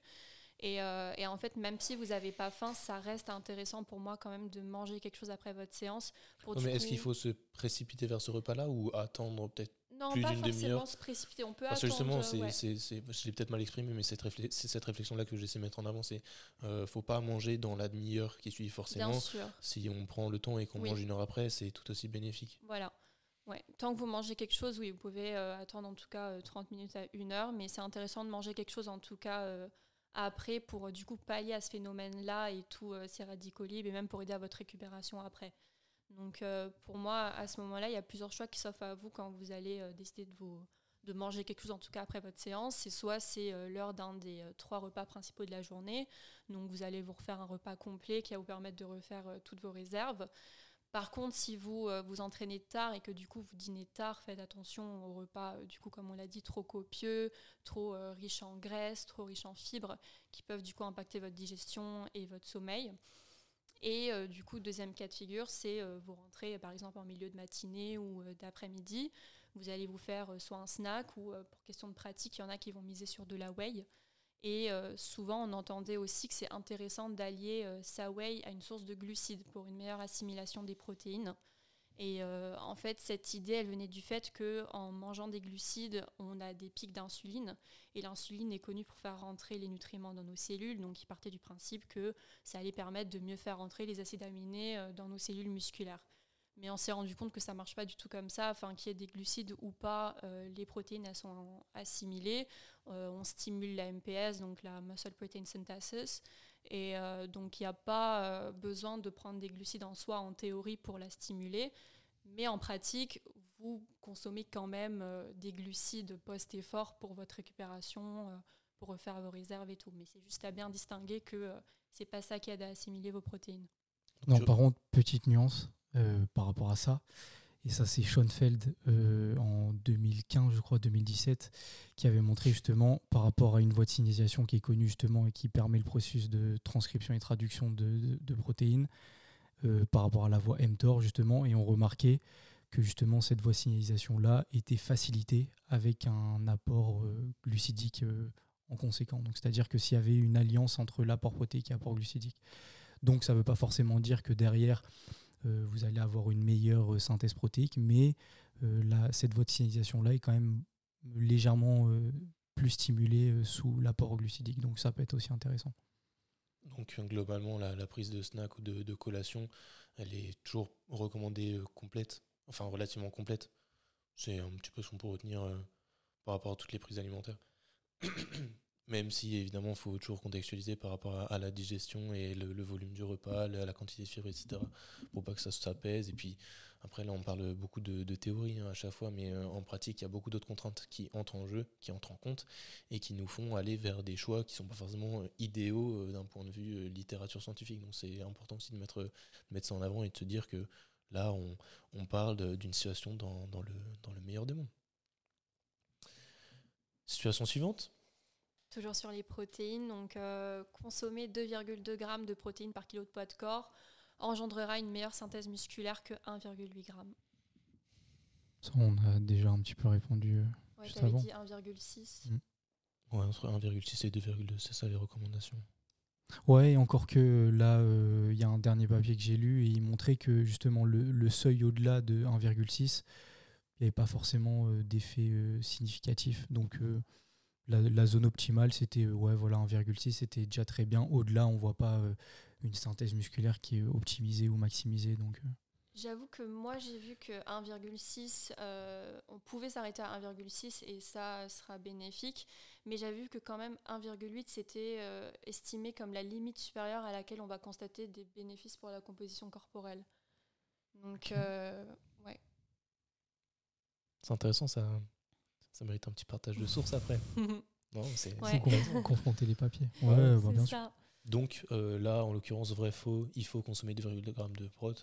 Et, en fait, même si vous n'avez pas faim, ça reste intéressant pour moi quand même de manger quelque chose après votre séance. Pour mais est-ce qu'il faut se précipiter vers ce repas-là ou attendre peut-être non, pas forcément se précipiter. On peut Parce que justement, c'est, je l'ai peut-être mal exprimé, mais cette c'est cette réflexion-là que j'essaie de mettre en avant. C'est euh, faut pas manger dans la demi-heure qui suit forcément. Bien sûr. Si on prend le temps et qu'on mange une heure après, c'est tout aussi bénéfique. Voilà. Ouais. Tant que vous mangez quelque chose, oui, vous pouvez euh, attendre en tout cas 30 euh, minutes à une heure, mais c'est intéressant de manger quelque chose en tout cas euh, après pour du coup pallier à ce phénomène-là et tous ces radicaux libres et même pour aider à votre récupération après. Donc euh, pour moi, à ce moment-là, il y a plusieurs choix qui s'offrent à vous quand vous allez euh, décider de, vous, de manger quelque chose, en tout cas après votre séance. C'est soit c'est euh, l'heure d'un des trois repas principaux de la journée, donc vous allez vous refaire un repas complet qui va vous permettre de refaire toutes vos réserves. Par contre, si vous vous entraînez tard et que du coup vous dînez tard, faites attention aux repas, du coup comme on l'a dit, trop copieux, trop riches en graisse, trop riches en fibres, qui peuvent du coup impacter votre digestion et votre sommeil. Et euh, du coup, deuxième cas de figure, c'est euh, vous rentrez par exemple en milieu de matinée ou euh, d'après-midi. Vous allez vous faire soit un snack ou pour question de pratique, il y en a qui vont miser sur de la whey. Et souvent, on entendait aussi que c'est intéressant d'allier sa whey à une source de glucides pour une meilleure assimilation des protéines. Et en fait, cette idée, elle venait du fait que en mangeant des glucides, on a des pics d'insuline. Et l'insuline est connue pour faire rentrer les nutriments dans nos cellules. Donc, il partait du principe que ça allait permettre de mieux faire rentrer les acides aminés dans nos cellules musculaires. Mais on s'est rendu compte que ça marche pas du tout comme ça. Enfin, qu'il y ait des glucides ou pas, euh, les protéines elles sont assimilées. Euh, on stimule la MPS, donc la muscle protein synthesis. Et euh, donc, il n'y a pas besoin de prendre des glucides en soi en théorie pour la stimuler. Mais en pratique, vous consommez quand même des glucides post-effort pour votre récupération, pour refaire vos réserves et tout. Mais c'est juste à bien distinguer que c'est pas ça qui aide à assimiler vos protéines. Non, par contre, petite nuance, euh, par rapport à ça. Et ça, c'est Schoenfeld euh, en 2015, je crois, 2017, qui avait montré justement par rapport à une voie de signalisation qui est connue justement et qui permet le processus de transcription et traduction de, protéines euh, par rapport à la voie mTOR justement. Et on remarquait que justement cette voie de signalisation-là était facilitée avec un apport glucidique en conséquent. Donc c'est-à-dire que s'il y avait une alliance entre l'apport protéique et l'apport glucidique. Donc ça ne veut pas forcément dire que derrière euh, vous allez avoir une meilleure euh, synthèse protéique, mais euh, cette voie là est quand même légèrement plus stimulée sous l'apport glucidique, donc ça peut être aussi intéressant. Donc globalement, la, prise de snack ou de, collation, elle est toujours recommandée complète, enfin relativement complète. C'est un petit peu ce qu'on peut retenir par rapport à toutes les prises alimentaires. Même si évidemment il faut toujours contextualiser par rapport à, la digestion et le, volume du repas, la, quantité de fibres, etc. pour pas que ça s'apaise. Et puis après là on parle beaucoup de, théorie hein, à chaque fois, mais euh, en pratique il y a beaucoup d'autres contraintes qui entrent en jeu, qui entrent en compte et qui nous font aller vers des choix qui sont pas forcément euh, idéaux euh, d'un point de vue littérature scientifique. Donc c'est important aussi de mettre, mettre ça en avant et de se dire que là on, parle d'une situation dans, le, dans le meilleur des mondes. Situation suivante Toujours sur les protéines, donc euh, consommer 2,2 g de protéines par kilo de poids de corps engendrera une meilleure synthèse musculaire que 1,8 g. Ça, on a déjà un petit peu répondu. Euh, ouais, tu dit 1,6. Mm. Ouais, entre 1,6 et 2,2, c'est ça les recommandations. Ouais, et encore que là, euh, il y a un dernier papier que j'ai lu et il montrait que justement le, seuil au-delà de 1,6, il n'y avait pas forcément d'effet significatif. Donc la, zone optimale, c'était euh, ouais, voilà, 1,6, c'était déjà très bien. Au-delà, on ne voit pas euh, une synthèse musculaire qui est optimisée ou maximisée. Donc, euh. J'avoue que moi, j'ai vu que 1,6, on pouvait s'arrêter à 1,6 et ça sera bénéfique. Mais j'ai vu que quand même 1,8, c'était estimé comme la limite supérieure à laquelle on va constater des bénéfices pour la composition corporelle. Donc, ouais. C'est intéressant, ça, ça mérite un petit partage de sources après. *laughs* non, c'est confronter les papiers. Ouais, bah, bien sûr. Donc euh, là, en l'occurrence, vrai faux, il faut consommer 2,2 g de prot,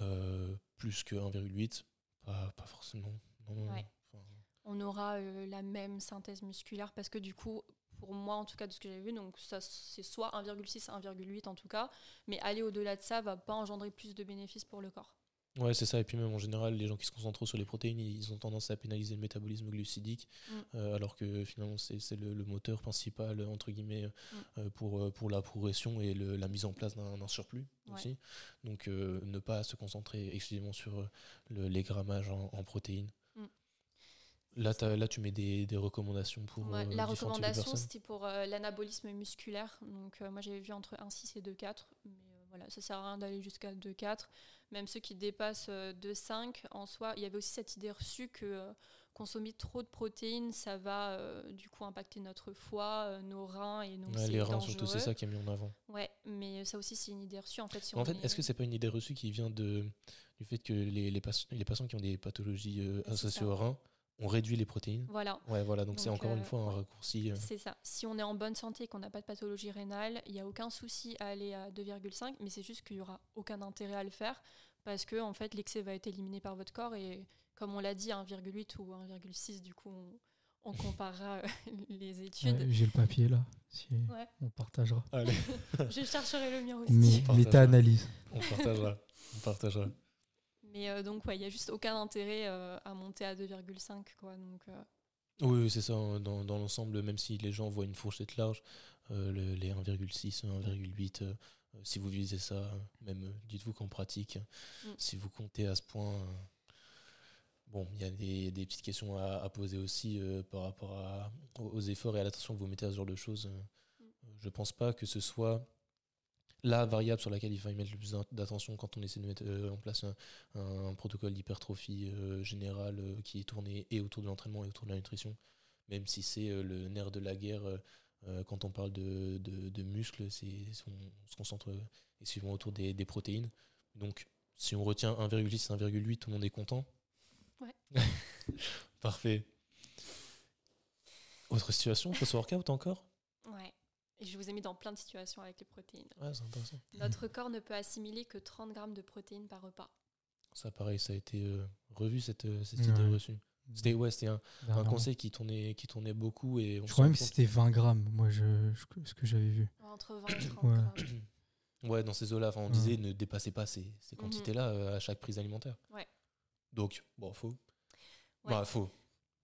euh, plus que 1,8, pas, pas, forcément. On aura euh, la même synthèse musculaire parce que du coup, pour moi en tout cas de ce que j'ai vu, donc ça c'est soit 1,6, 1,8 en tout cas, mais aller au-delà de ça va pas engendrer plus de bénéfices pour le corps. Ouais, c'est ça. Et puis même en général, les gens qui se concentrent trop sur les protéines, ils ont tendance à pénaliser le métabolisme glucidique, mm. euh, alors que finalement c'est le, moteur principal entre guillemets mm. euh, pour, euh, pour la progression et la mise en place d'un surplus aussi. Donc ne pas se concentrer exclusivement sur les grammages en, protéines. Mm. Là, là, tu mets des, recommandations pour. la recommandation, c'était pour l'anabolisme musculaire. Donc, moi, j'avais vu entre 1,6 et 2,4. Mais voilà, ça sert à rien d'aller jusqu'à 2,4 même ceux qui dépassent 2,5 euh, en soi. Il y avait aussi cette idée reçue que euh, consommer trop de protéines, ça va euh, du coup impacter notre foie, nos reins et nos Les reins surtout, c'est ça qui est mis en avant. Ouais, mais ça aussi c'est une idée reçue en fait. en fait, est-ce que c'est pas une idée reçue qui vient de du fait que les, les, les patients qui ont des pathologies associées aux reins on réduit les protéines. Voilà. Ouais, voilà. Donc c'est encore une fois un raccourci. C'est ça. Si on est en bonne santé et qu'on n'a pas de pathologie rénale, il n'y a aucun souci à aller à 2,5, mais c'est juste qu'il n'y aura aucun intérêt à le faire parce que en fait l'excès va être éliminé par votre corps et comme on l'a dit 1,8 ou 1,6 du coup on, comparera euh, *laughs* les études. J'ai le papier là, on partagera. *laughs* Je chercherai le mien *laughs* aussi. Méta-analyse. On partagera. on partagera. Mais euh, donc ouais, il n'y a juste aucun intérêt euh, à monter à 2,5 quoi. Donc, Oui, c'est ça. Hein, dans, dans l'ensemble, même si les gens voient une fourchette large, les 1,6, 1,8 si vous visez ça, même dites-vous qu'en pratique, mm. si vous comptez à ce point, bon, il y a des, petites questions à, poser aussi par rapport à, aux efforts et à l'attention que vous mettez à ce genre de choses. Mm. Je pense pas que ce soit la variable sur laquelle il faut y mettre le plus d'attention quand on essaie de mettre euh, en place un, protocole d'hypertrophie euh, générale euh, qui est tourné et autour de l'entraînement et autour de la nutrition, même si c'est le nerf de la guerre quand on parle de, de, muscles, c'est, on, se concentre exclusivement autour des, protéines. Donc si on retient 1,6, 1,8, tout le monde est content. Ouais. *laughs* Parfait. Autre situation, post-workout encore? Ouais. Et je vous ai mis dans plein de situations avec les protéines. Ouais, c'est intéressant. Notre corps ne peut assimiler que 30 grammes de protéines par repas. Ça, pareil, ça a été euh, revu, cette, euh, cette idée reçue. C'était ouais, un, un conseil qui tournait, qui tournait beaucoup. Et je crois même que c'était 20 grammes, moi, je, ce que j'avais vu. Entre 20 et 30 grammes. Ouais, dans ces eaux-là, on disait ne dépassez pas ces, ces mhm. quantités-là euh, à chaque prise alimentaire. Ouais. Donc, bon, faux. Bah, faux.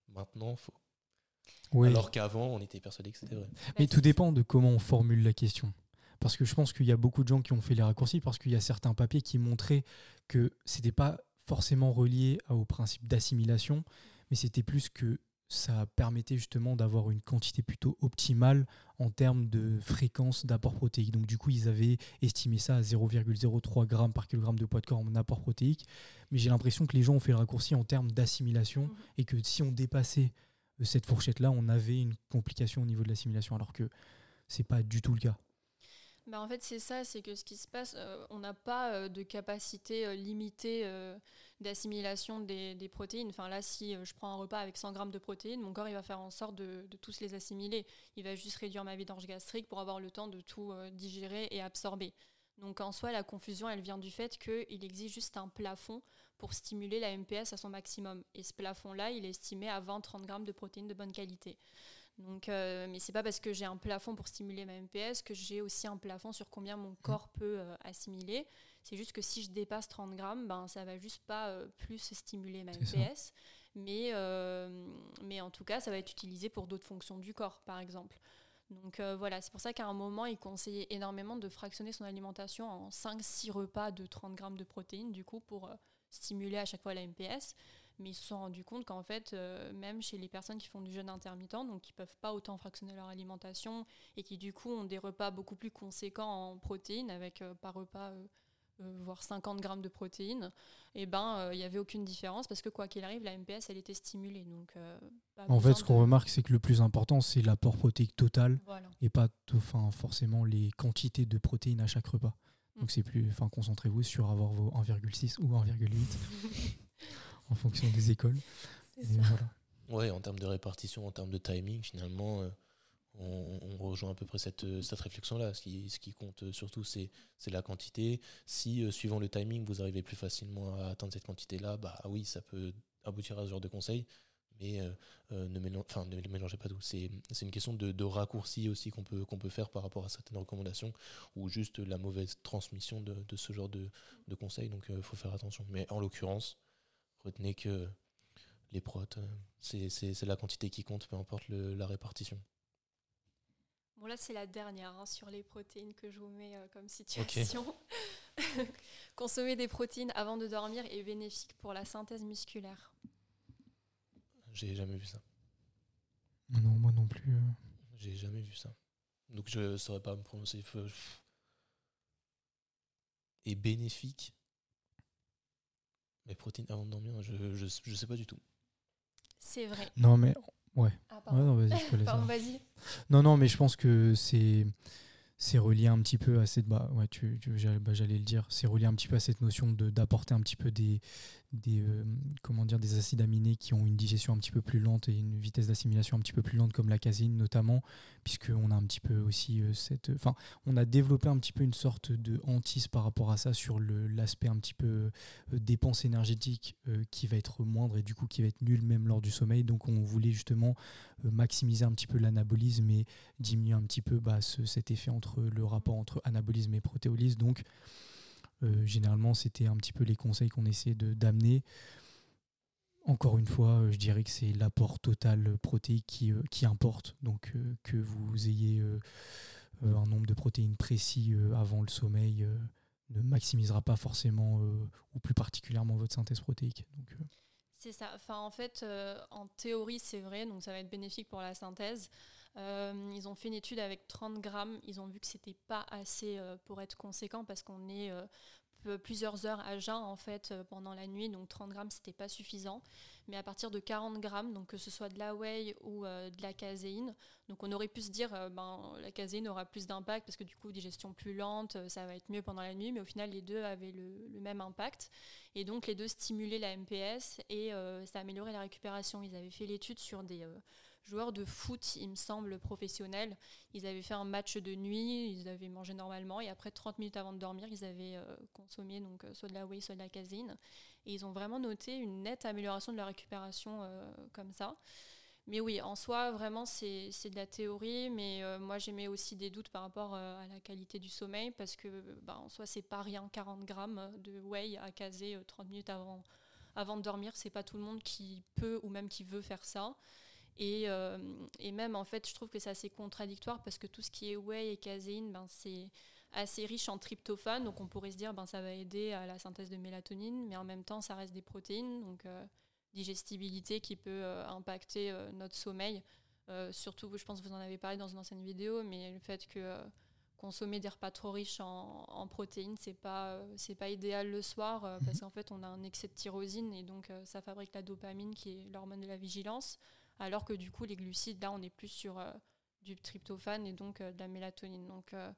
Maintenant, faux. Alors qu'avant, on était persuadé que c'était vrai. Mais tout dépend de comment on formule la question. Parce que je pense qu'il y a beaucoup de gens qui ont fait les raccourcis parce qu'il y a certains papiers qui montraient que c'était pas forcément relié au principe d'assimilation, mais c'était plus que ça permettait justement d'avoir une quantité plutôt optimale en termes de fréquence d'apport protéique. Donc du coup, ils avaient estimé ça à 0,03 g par kilogramme de poids de corps en apport protéique. Mais j'ai l'impression que les gens ont fait le raccourci en termes d'assimilation mhm. et que si on dépassait cette fourchette-là, on avait une complication au niveau de l'assimilation, alors que c'est pas du tout le cas. Bah en fait, c'est ça, c'est que ce qui se passe, euh, on n'a pas euh, de capacité euh, limitée d'assimilation des, protéines. Enfin, là, si je prends un repas avec 100 grammes de protéines, mon corps il va faire en sorte de, de tous les assimiler. Il va juste réduire ma vidange gastrique pour avoir le temps de tout digérer et absorber. Donc en soi, la confusion, elle vient du fait qu'il existe juste un plafond pour stimuler la MPS à son maximum. Et ce plafond-là, il est estimé à 20-30 grammes de protéines de bonne qualité. Donc, euh, mais c'est pas parce que j'ai un plafond pour stimuler ma MPS que j'ai aussi un plafond sur combien mon corps peut euh, assimiler. C'est juste que si je dépasse 30 grammes, ben, ça va juste pas euh, plus stimuler ma MPS. Mais, euh, mais en tout cas, ça va être utilisé pour d'autres fonctions du corps, par exemple. Donc voilà, c'est pour ça qu'à un moment, il conseillait énormément de fractionner son alimentation en 5-6 repas de 30 grammes de protéines, du coup, pour stimuler à chaque fois la MPS. Mais ils se sont rendus compte qu'en fait, euh, même chez les personnes qui font du jeûne intermittent, donc qui peuvent pas autant fractionner leur alimentation et qui du coup ont des repas beaucoup plus conséquents en protéines, avec euh, par repas euh, voire 50 grammes de protéines, et eh ben il n'y avait aucune différence parce que quoi qu'il arrive, la MPS elle était stimulée. Donc, en fait, ce qu'on remarque, c'est que le plus important, c'est l'apport protéique total et pas enfin, forcément les quantités de protéines à chaque repas. Donc c'est plus, enfin concentrez-vous sur avoir vos 1,6 ou 1,8 *laughs* en fonction des écoles. Ouais, en termes de répartition, en termes de timing, finalement, euh, on, rejoint à peu près cette, cette réflexion-là. Ce qui, ce qui compte surtout, c'est la quantité. Si, euh, suivant le timing, vous arrivez plus facilement à atteindre cette quantité-là, bah oui, ça peut aboutir à ce genre de conseils mais euh, euh, ne, ne mélangez pas tout. C'est une question de, raccourci aussi qu'on peut, qu'on peut faire par rapport à certaines recommandations ou juste la mauvaise transmission de, ce genre de, conseils. Donc il euh, faut faire attention. Mais en l'occurrence, retenez que les protes, c'est la quantité qui compte, peu importe la répartition. Bon là c'est la dernière hein, sur les protéines que je vous mets comme situation. *laughs* Consommer des protéines avant de dormir est bénéfique pour la synthèse musculaire. J'ai jamais vu ça. Non, moi non plus. Euh. J'ai jamais vu ça. Donc je saurais pas me prononcer. Et bénéfique. Mais protéines avant de dormir, je, je, je sais pas du tout. C'est vrai. Non, mais ouais. Ah, pardon. Ouais, non, vas-y, vas-y. Non, non, mais je pense que c'est c'est relié un petit peu à cette bah ouais tu, bah, j'allais le dire c'est relié un petit peu à cette notion de d'apporter un petit peu des, des euh, comment dire des acides aminés qui ont une digestion un petit peu plus lente et une vitesse d'assimilation un petit peu plus lente comme la caséine notamment puisqu'on a un petit peu aussi euh, cette enfin on a développé un petit peu une sorte de hantise par rapport à ça sur l'aspect un petit peu euh, dépense énergétique qui va être moindre et du coup qui va être nul même lors du sommeil donc on voulait justement maximiser un petit peu l'anabolisme et diminuer un petit peu bah, cet effet entre le rapport entre anabolisme et protéolyse donc euh, généralement, c'était un petit peu les conseils qu'on essaie d'amener. Encore une fois, euh, je dirais que c'est l'apport total protéique qui, euh, qui importe. Donc que vous ayez un nombre de protéines précis avant le sommeil ne maximisera pas forcément ou plus particulièrement votre synthèse protéique. Donc, c'est ça. En fait, en théorie, c'est vrai, donc ça va être bénéfique pour la synthèse. Ils ont fait une étude avec 30 grammes. Ils ont vu que c'était pas assez pour être conséquent parce qu'on est plusieurs heures à jeun en fait euh, pendant la nuit, donc 30 grammes c'était pas suffisant. Mais à partir de 40 grammes, donc que ce soit de la whey ou euh, de la caséine, donc on aurait pu se dire euh, ben la caséine aura plus d'impact parce que du coup digestion plus lente, ça va être mieux pendant la nuit, mais au final les deux avaient le même impact et donc les deux stimulaient la MPS et ça améliorait la récupération. Ils avaient fait l'étude sur des joueurs de foot, il me semble, professionnels. Ils avaient fait un match de nuit, ils avaient mangé normalement et après 30 minutes avant de dormir, ils avaient euh, consommé donc euh, soit de la whey, soit de la caséine. Et ils ont vraiment noté une nette amélioration de la récupération euh, comme ça. Mais oui, en soi, vraiment, c'est de la théorie. Mais moi, j'aimais aussi des doutes par rapport à la qualité du sommeil parce que, bah, en soi, c'est pas rien, 40 grammes de whey à caser 30 minutes avant, avant de dormir. C'est pas tout le monde qui peut ou même qui veut faire ça. Euh, et, même, en fait, je trouve que c'est assez contradictoire parce que tout ce qui est whey et caséine, ben, c'est assez riche en tryptophane. Donc, on pourrait se dire, ben, ça va aider à la synthèse de mélatonine, mais en même temps, ça reste des protéines. Donc, euh, digestibilité qui peut euh, impacter notre sommeil. surtout, je pense que vous en avez parlé dans une ancienne vidéo, mais le fait que consommer des repas trop riches en, protéines, c'est pas c'est pas idéal le soir parce mhm. qu'en fait on a un excès de tyrosine et donc ça fabrique la dopamine qui est l'hormone de la vigilance alors que du coup les glucides, là on est plus sur euh, du tryptophane et donc euh, de la mélatonine. Donc euh,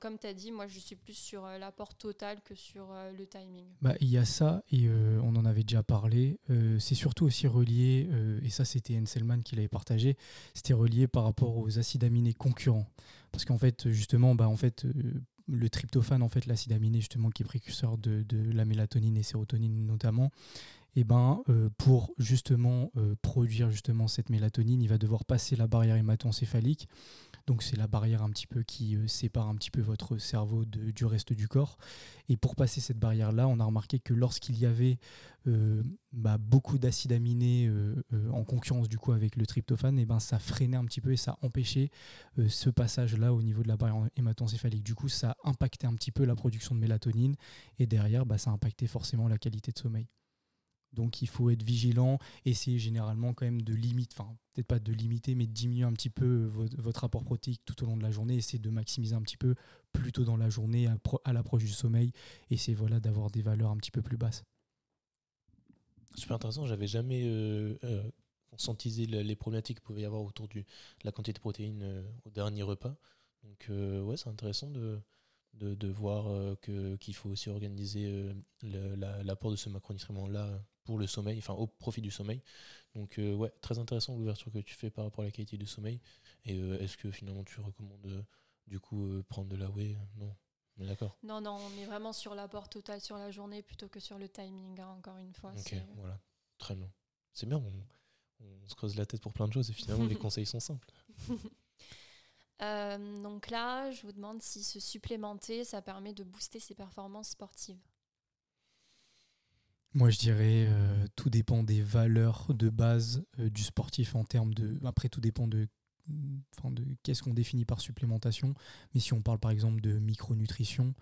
comme tu as dit, moi je suis plus sur l'apport total que sur le timing. Bah, il y a ça, et on en avait déjà parlé. c'est surtout aussi relié, et ça c'était Enselman qui l'avait partagé, c'était relié par rapport aux acides aminés concurrents. Parce qu'en fait, justement, bah, en fait, le tryptophane, en fait, l'acide aminé justement qui est précurseur de, de, la mélatonine et sérotonine notamment, eh ben, euh, pour justement euh, produire justement cette mélatonine, il va devoir passer la barrière hématoencéphalique. Donc c'est la barrière un petit peu qui euh, sépare un petit peu votre cerveau du reste du corps. Et pour passer cette barrière-là, on a remarqué que lorsqu'il y avait bah, beaucoup d'acides aminés en concurrence du coup avec le tryptophane, eh ben, ça freinait un petit peu et ça empêchait ce passage-là au niveau de la barrière hématoencéphalique. Du coup, ça impactait un petit peu la production de mélatonine et derrière, bah, ça impactait forcément la qualité de sommeil. Donc il faut être vigilant, essayer généralement quand même de limiter, enfin peut-être pas de limiter, mais de diminuer un petit peu votre, rapport protéique tout au long de la journée, essayer de maximiser un petit peu plus tôt dans la journée à, l'approche du sommeil, essayer voilà, d'avoir des valeurs un petit peu plus basses. Super intéressant, j'avais jamais euh, euh, conscientisé les problématiques qu'il pouvait y avoir autour de la quantité de protéines euh, au dernier repas. Donc ouais, c'est intéressant de, de, voir qu'il faut aussi organiser l'apport de ce macronutriment-là pour le sommeil, enfin au profit du sommeil. Donc euh, ouais, très intéressant l'ouverture que tu fais par rapport à la qualité du sommeil. Et euh, est-ce que finalement tu recommandes euh, du coup prendre de la whey? Non. D'accord? Non, non, on est vraiment sur l'apport total sur la journée plutôt que sur le timing, hein, encore une fois. Ok, voilà, très bien. C'est bien, on, se creuse la tête pour plein de choses et finalement les *laughs* conseils sont simples. *laughs* donc là, je vous demande si se supplémenter, ça permet de booster ses performances sportives. Moi, je dirais, euh, tout dépend des valeurs de base euh, du sportif en termes de. Après, tout dépend de, de qu'est-ce qu'on définit par supplémentation. Mais si on parle par exemple de micronutrition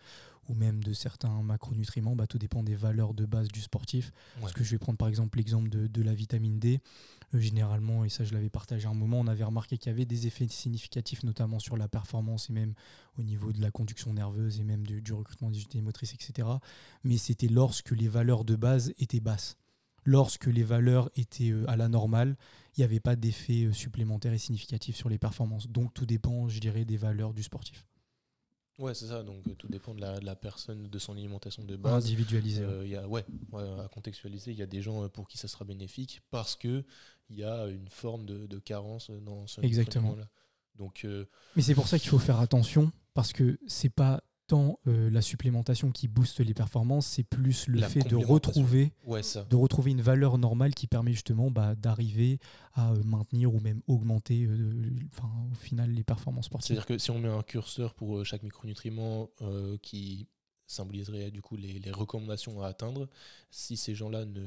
ou même de certains macronutriments, bah, tout dépend des valeurs de base du sportif. Parce que je vais prendre par exemple l'exemple de, la vitamine D. Euh, généralement, et ça je l'avais partagé un moment, on avait remarqué qu'il y avait des effets significatifs, notamment sur la performance et même au niveau de la conduction nerveuse et même du, recrutement des unités motrices, etc. Mais c'était lorsque les valeurs de base étaient basses. Lorsque les valeurs étaient euh, à la normale, il n'y avait pas d'effet euh, supplémentaire et significatif sur les performances. Donc tout dépend, je dirais, des valeurs du sportif. Ouais, c'est ça. Donc tout dépend de la, personne, de son alimentation de base. Individualisé. Euh, y a, ouais, à contextualiser. Il y a des gens pour qui ça sera bénéfique parce que il y a une forme de, carence dans ce Exactement. Là. Donc, Mais c'est pour ça qu'il faut faire attention parce que c'est pas euh, la supplémentation qui booste les performances, c'est plus le fait de retrouver, de retrouver une valeur normale qui permet justement bah, d'arriver à euh, maintenir ou même augmenter euh, au final les performances sportives. C'est-à-dire que si on met un curseur pour chaque micronutriment qui symboliserait du coup les, recommandations à atteindre. Si ces gens-là ne,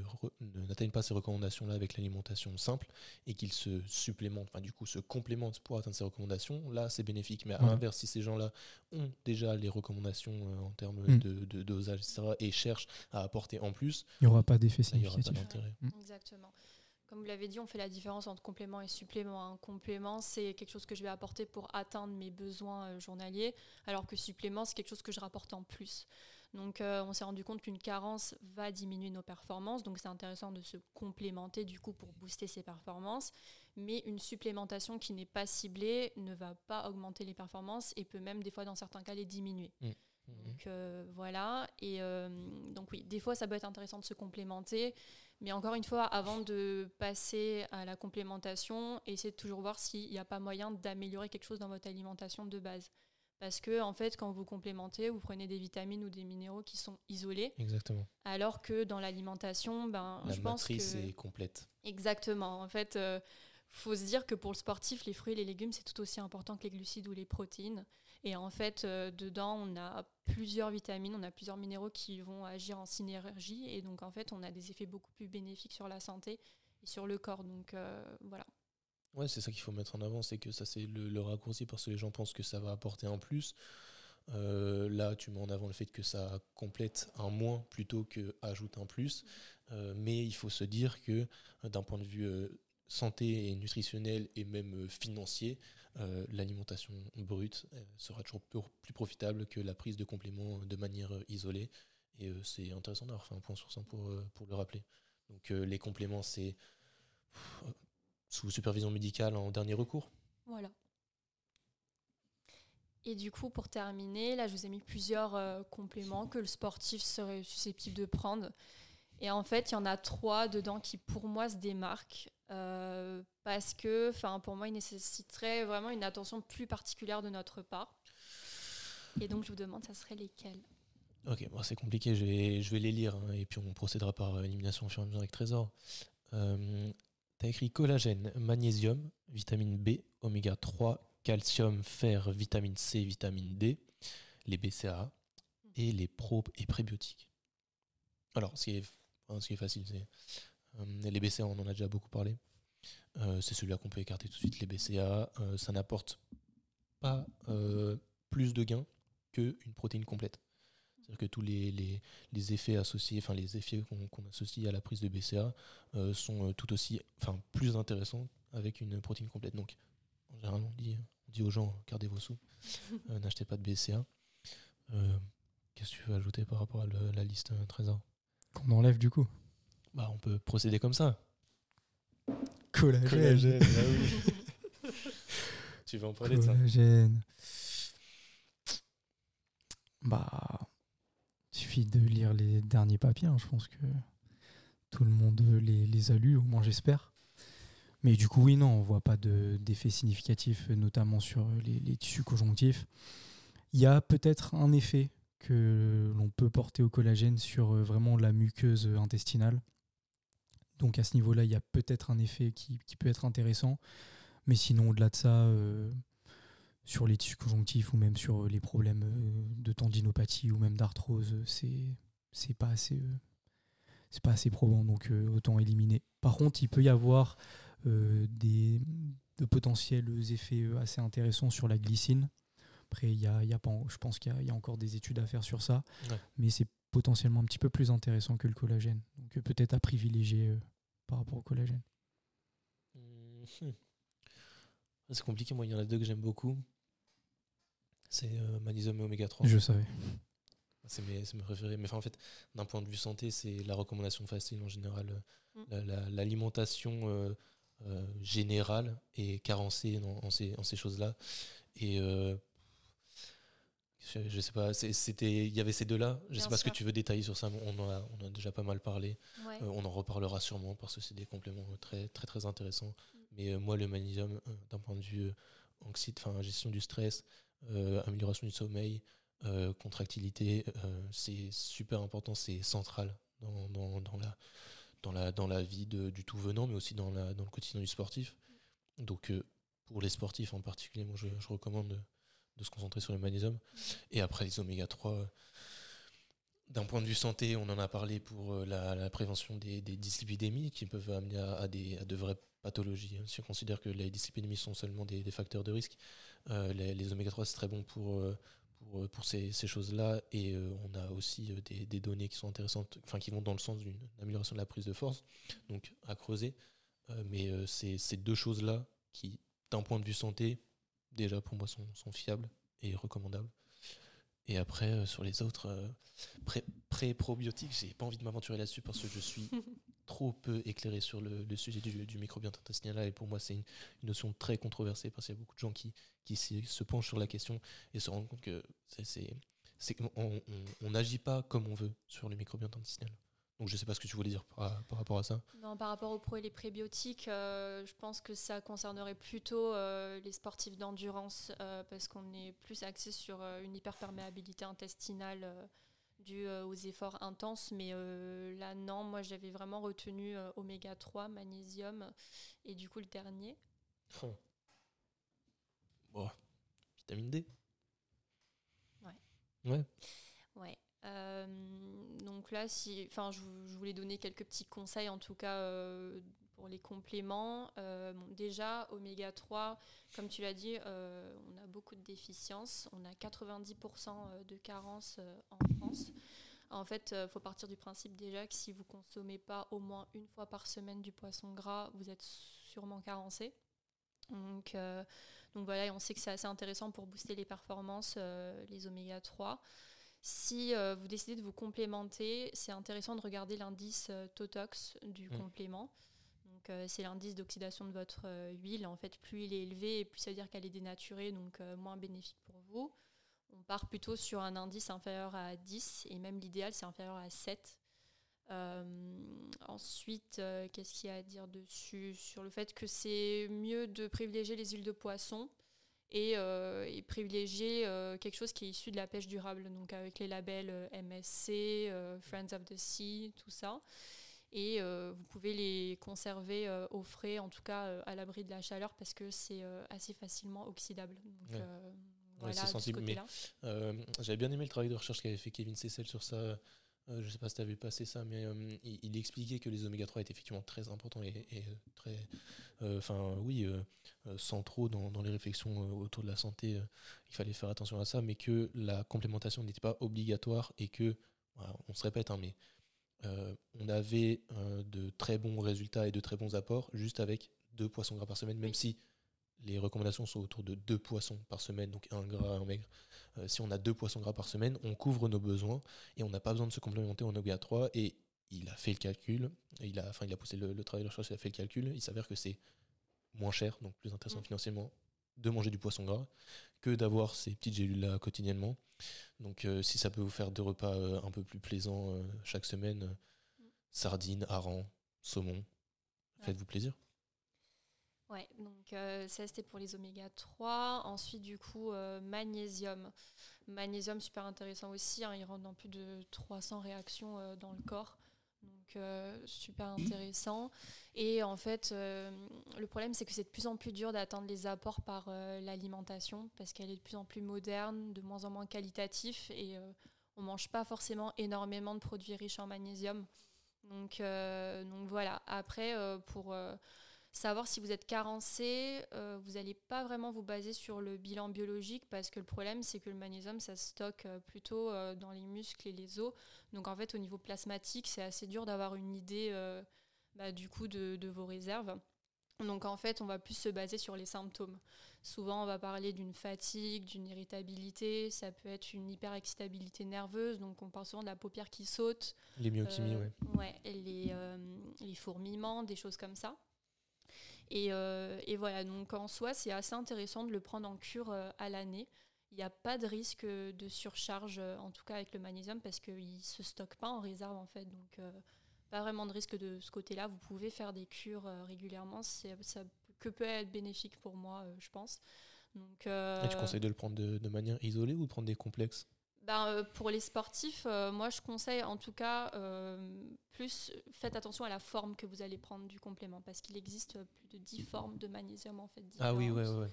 n'atteignent pas ces recommandations-là avec l'alimentation simple et qu'ils se supplémentent, enfin du coup se complémentent pour atteindre ces recommandations, là c'est bénéfique. Mais à l'inverse, si ces gens-là ont déjà les recommandations euh, en termes mm. de, dosage, etc., et cherchent à apporter en plus, il n'y aura pas d'effet significatif. Exactement. Comme vous l'avez dit, on fait la différence entre complément et supplément. Un complément, c'est quelque chose que je vais apporter pour atteindre mes besoins euh, journaliers, alors que supplément, c'est quelque chose que je rapporte en plus. Donc euh, on s'est rendu compte qu'une carence va diminuer nos performances, donc c'est intéressant de se complémenter du coup pour booster ses performances, mais une supplémentation qui n'est pas ciblée ne va pas augmenter les performances et peut même des fois dans certains cas les diminuer. Mmh. Mmh. Donc euh, voilà, et donc oui, des fois ça peut être intéressant de se complémenter, mais encore une fois, avant de passer à la complémentation, essayez de toujours voir s'il n'y a pas moyen d'améliorer quelque chose dans votre alimentation de base. Parce que, en fait, quand vous complémentez, vous prenez des vitamines ou des minéraux qui sont isolés. Exactement. Alors que dans l'alimentation, ben, je pense que. La matrice est complète. Exactement. En fait, il euh, faut se dire que pour le sportif, les fruits et les légumes, c'est tout aussi important que les glucides ou les protéines. Et en fait, euh, dedans, on a plusieurs vitamines, on a plusieurs minéraux qui vont agir en synergie. Et donc, en fait, on a des effets beaucoup plus bénéfiques sur la santé et sur le corps. Donc, euh, voilà. Ouais, c'est ça qu'il faut mettre en avant, c'est que ça, c'est le, raccourci parce que les gens pensent que ça va apporter un plus. Euh, là, tu mets en avant le fait que ça complète un moins plutôt que ajoute un plus. mais il faut se dire que d'un point de vue santé et nutritionnel et même financier, euh, l'alimentation brute euh, sera toujours plus profitable que la prise de compléments de manière euh, isolée. Et c'est intéressant d'avoir fait un point sur ça pour, pour le rappeler. Donc les compléments, c'est sous supervision médicale en dernier recours. Voilà. Et du coup, pour terminer, là, je vous ai mis plusieurs compléments que le sportif serait susceptible de prendre. Et en fait, il y en a trois dedans qui, pour moi, se démarquent. Euh, parce que, enfin, pour moi, il nécessiterait vraiment une attention plus particulière de notre part. Et donc, je vous demande, ça serait lesquels? Ok, bon, c'est compliqué, je vais, je vais les lire hein, et puis on procédera par élimination au fur et à mesure avec Trésor. Euh, tu as écrit collagène, magnésium, vitamine B, oméga 3, calcium, fer, vitamine C, vitamine D, les BCAA et les pro et prébiotiques. Alors, ce qui est, ce qui est facile, c'est euh, les BCA, on en a déjà beaucoup parlé. Euh, c'est celui-là qu'on peut écarter tout de suite. Les BCA, euh, ça n'apporte pas plus de gains qu'une protéine complète. C'est-à-dire que tous les, effets associés, enfin les effets qu'on associe à la prise de BCA sont tout aussi, enfin plus intéressants avec une protéine complète. Donc, en général, on dit, aux gens, gardez vos sous, *laughs* n'achetez pas de BCA. Qu'est-ce que tu veux ajouter par rapport à la liste Trésor? Qu'on enlève du coup bah, on peut procéder comme ça. Collagène. Bah *laughs* tu veux en parler Collagène. de ça Bah, il suffit de lire les derniers papiers. Hein. Je pense que tout le monde les, les a lus, au moins j'espère. Mais du coup, oui, non, on voit pas d'effet significatif, notamment sur les, les, tissus conjonctifs. Il y a peut-être un effet que l'on peut porter au collagène sur euh, vraiment la muqueuse intestinale. Donc à ce niveau-là, il y a peut-être un effet qui, peut être intéressant. Mais sinon, au-delà de ça, euh, sur les tissus conjonctifs ou même sur les problèmes euh, de tendinopathie ou même d'arthrose, c'est c'est pas assez euh, c'est pas assez probant, donc autant éliminer. Par contre, il peut y avoir des de potentiels effets assez intéressants sur la glycine. Après, il y a, y a pas, je pense qu'il y, a encore des études à faire sur ça, mais c'est potentiellement un petit peu plus intéressant que le collagène. Donc euh, peut-être à privilégier euh, par rapport au collagène. Mmh. *laughs* C'est compliqué, moi il y en a deux que j'aime beaucoup. C'est euh, magnésium et oméga 3. Je savais. C'est mes, mes, préférés. Mais en fait, d'un point de vue santé, c'est la recommandation facile en général. Mmh. L'alimentation générale est carencée dans, ces, ces choses-là. Et je, sais pas, c'était, il y avait ces deux-là. Je sais pas ce que tu veux détailler sur ça. On en a, on a déjà pas mal parlé. Euh, on en reparlera sûrement parce que c'est des compléments très très très intéressants. Mm. Mais euh, moi, le magnésium, euh, d'un point de vue anxiété, enfin gestion du stress, amélioration du sommeil, contractilité, c'est super important, c'est central dans, dans, dans, la dans la dans la vie de, du tout venant, mais aussi dans la dans le quotidien du sportif. Donc pour les sportifs en particulier, moi je, je recommande de se concentrer sur le magnésium. Et après, les oméga 3, d'un point de vue santé, on en a parlé pour euh, la, prévention des, dyslipidémies qui peuvent amener à, des, de vraies pathologies. Hein. Si on considère que les dyslipidémies sont seulement des, facteurs de risque, euh, les, oméga 3 c'est très bon pour, euh, pour, ces, choses-là. Et on a aussi des, données qui sont intéressantes, enfin qui vont dans le sens d'une amélioration de la prise de force, donc à creuser. mais c'est ces deux choses-là qui, d'un point de vue santé, déjà pour moi sont, sont fiables et recommandables. Et après, euh, sur les autres, euh, pré-probiotiques, j'ai pas envie de m'aventurer là-dessus parce que je suis *laughs* trop peu éclairé sur le, sujet du, du microbiote intestinal. Et pour moi, c'est une, notion très controversée parce qu'il y a beaucoup de gens qui, qui se penchent sur la question et se rendent compte que c'est on n'agit pas comme on veut sur le microbiote intestinal. Donc je ne sais pas ce que tu voulais dire par, rapport à ça. Non, par rapport aux pro et les prébiotiques, euh, je pense que ça concernerait plutôt euh, les sportifs d'endurance euh, parce qu'on est plus axé sur une hyperperméabilité intestinale due aux efforts intenses. Mais là, non, moi j'avais vraiment retenu oméga 3, magnésium et du coup le dernier. Oh. Bon, vitamine D. Ouais. Ouais. Ouais. Euh, donc là, si, je, voulais donner quelques petits conseils, en tout cas euh, pour les compléments. Euh, déjà, oméga 3, comme tu l'as dit, on a beaucoup de déficiences. On a 90% de carences en France. En fait, il faut partir du principe déjà que si vous consommez pas au moins une fois par semaine du poisson gras, vous êtes sûrement carencé. Donc, donc voilà, on sait que c'est assez intéressant pour booster les performances, les oméga 3. Si euh, vous décidez de vous complémenter, c'est intéressant de regarder l'indice euh, Totox du mm. complément. Donc, euh, c'est l'indice d'oxydation de votre huile. En fait, plus il est élevé, plus ça veut dire qu'elle est dénaturée, donc moins bénéfique pour vous. On part plutôt sur un indice inférieur à 10, et même l'idéal, c'est inférieur à 7. ensuite, qu'est-ce qu'il y a à dire dessus? Sur le fait que c'est mieux de privilégier les huiles de poisson euh, et, privilégier euh, quelque chose qui est issu de la pêche durable, donc avec les labels euh, MSC, Friends of the Sea, tout ça. Et vous pouvez les conserver au frais, en tout cas à l'abri de la chaleur, parce que c'est assez facilement oxydable. Donc, voilà, sensible, mais j'avais bien aimé le travail de recherche qu'avait fait Kevin Cessel sur ça. Je ne sais pas si tu as vu passer ça, mais il, expliquait que les oméga 3 étaient effectivement très importants et, et très. Enfin, oui, euh, centraux dans, dans, les réflexions euh, autour de la santé, euh, il fallait faire attention à ça, mais que la complémentation n'était pas obligatoire et que, on se répète, hein, mais on avait de très bons résultats et de très bons apports juste avec deux poissons gras par semaine, même si les recommandations sont autour de deux poissons par semaine, donc un gras, un maigre. si on a deux poissons gras par semaine, on couvre nos besoins et on n'a pas besoin de se complémenter en oméga 3 et il a fait le calcul, il a, enfin il a poussé le, travail de recherche, il a fait le calcul, il s'avère que c'est moins cher, donc plus intéressant mm. financièrement, de manger du poisson gras que d'avoir ces petites gélules-là quotidiennement. Donc euh, si ça peut vous faire deux repas euh, un peu plus plaisants euh, chaque semaine, mm. sardines, harengs, saumon, faites-vous plaisir. Ouais, donc ça c'était pour les oméga 3. Ensuite, du coup, magnésium. Magnésium, super intéressant aussi. Hein, il rentre dans plus de 300 réactions dans le corps. Donc euh, super intéressant. Et en fait, euh, le problème, c'est que c'est de plus en plus dur d'atteindre les apports par euh, l'alimentation parce qu'elle est de plus en plus moderne, de moins en moins qualitatif et on mange pas forcément énormément de produits riches en magnésium. Donc voilà. Après, pour savoir si vous êtes carencé, euh, vous n'allez pas vraiment vous baser sur le bilan biologique parce que le problème c'est que le magnésium ça se stocke euh, plutôt euh, dans les muscles et les os. Donc en fait au niveau plasmatique c'est assez dur d'avoir une idée bah, du coup de, vos réserves. Donc en fait on va plus se baser sur les symptômes. Souvent on va parler d'une fatigue, d'une irritabilité, ça peut être une hyperexcitabilité nerveuse, donc on parle souvent de la paupière qui saute. Les myokymies, oui. Ouais, les, les fourmillements, des choses comme ça. Euh, et, voilà, donc en soi, c'est assez intéressant de le prendre en cure euh, à l'année. Il n'y a pas de risque de surcharge, euh, en tout cas avec le magnésium, parce qu'il ne se stocke pas en réserve en fait. Donc pas vraiment de risque de ce côté-là. Vous pouvez faire des cures régulièrement. Ça que peut être bénéfique pour moi, je pense. Donc, Et tu conseilles de le prendre de, de manière isolée ou de prendre des complexes? Ben, euh, pour les sportifs, euh, moi je conseille en tout cas euh, plus faites attention à la forme que vous allez prendre du complément parce qu'il existe plus de 10 formes de magnésium en fait. Ah oui, ouais, ouais.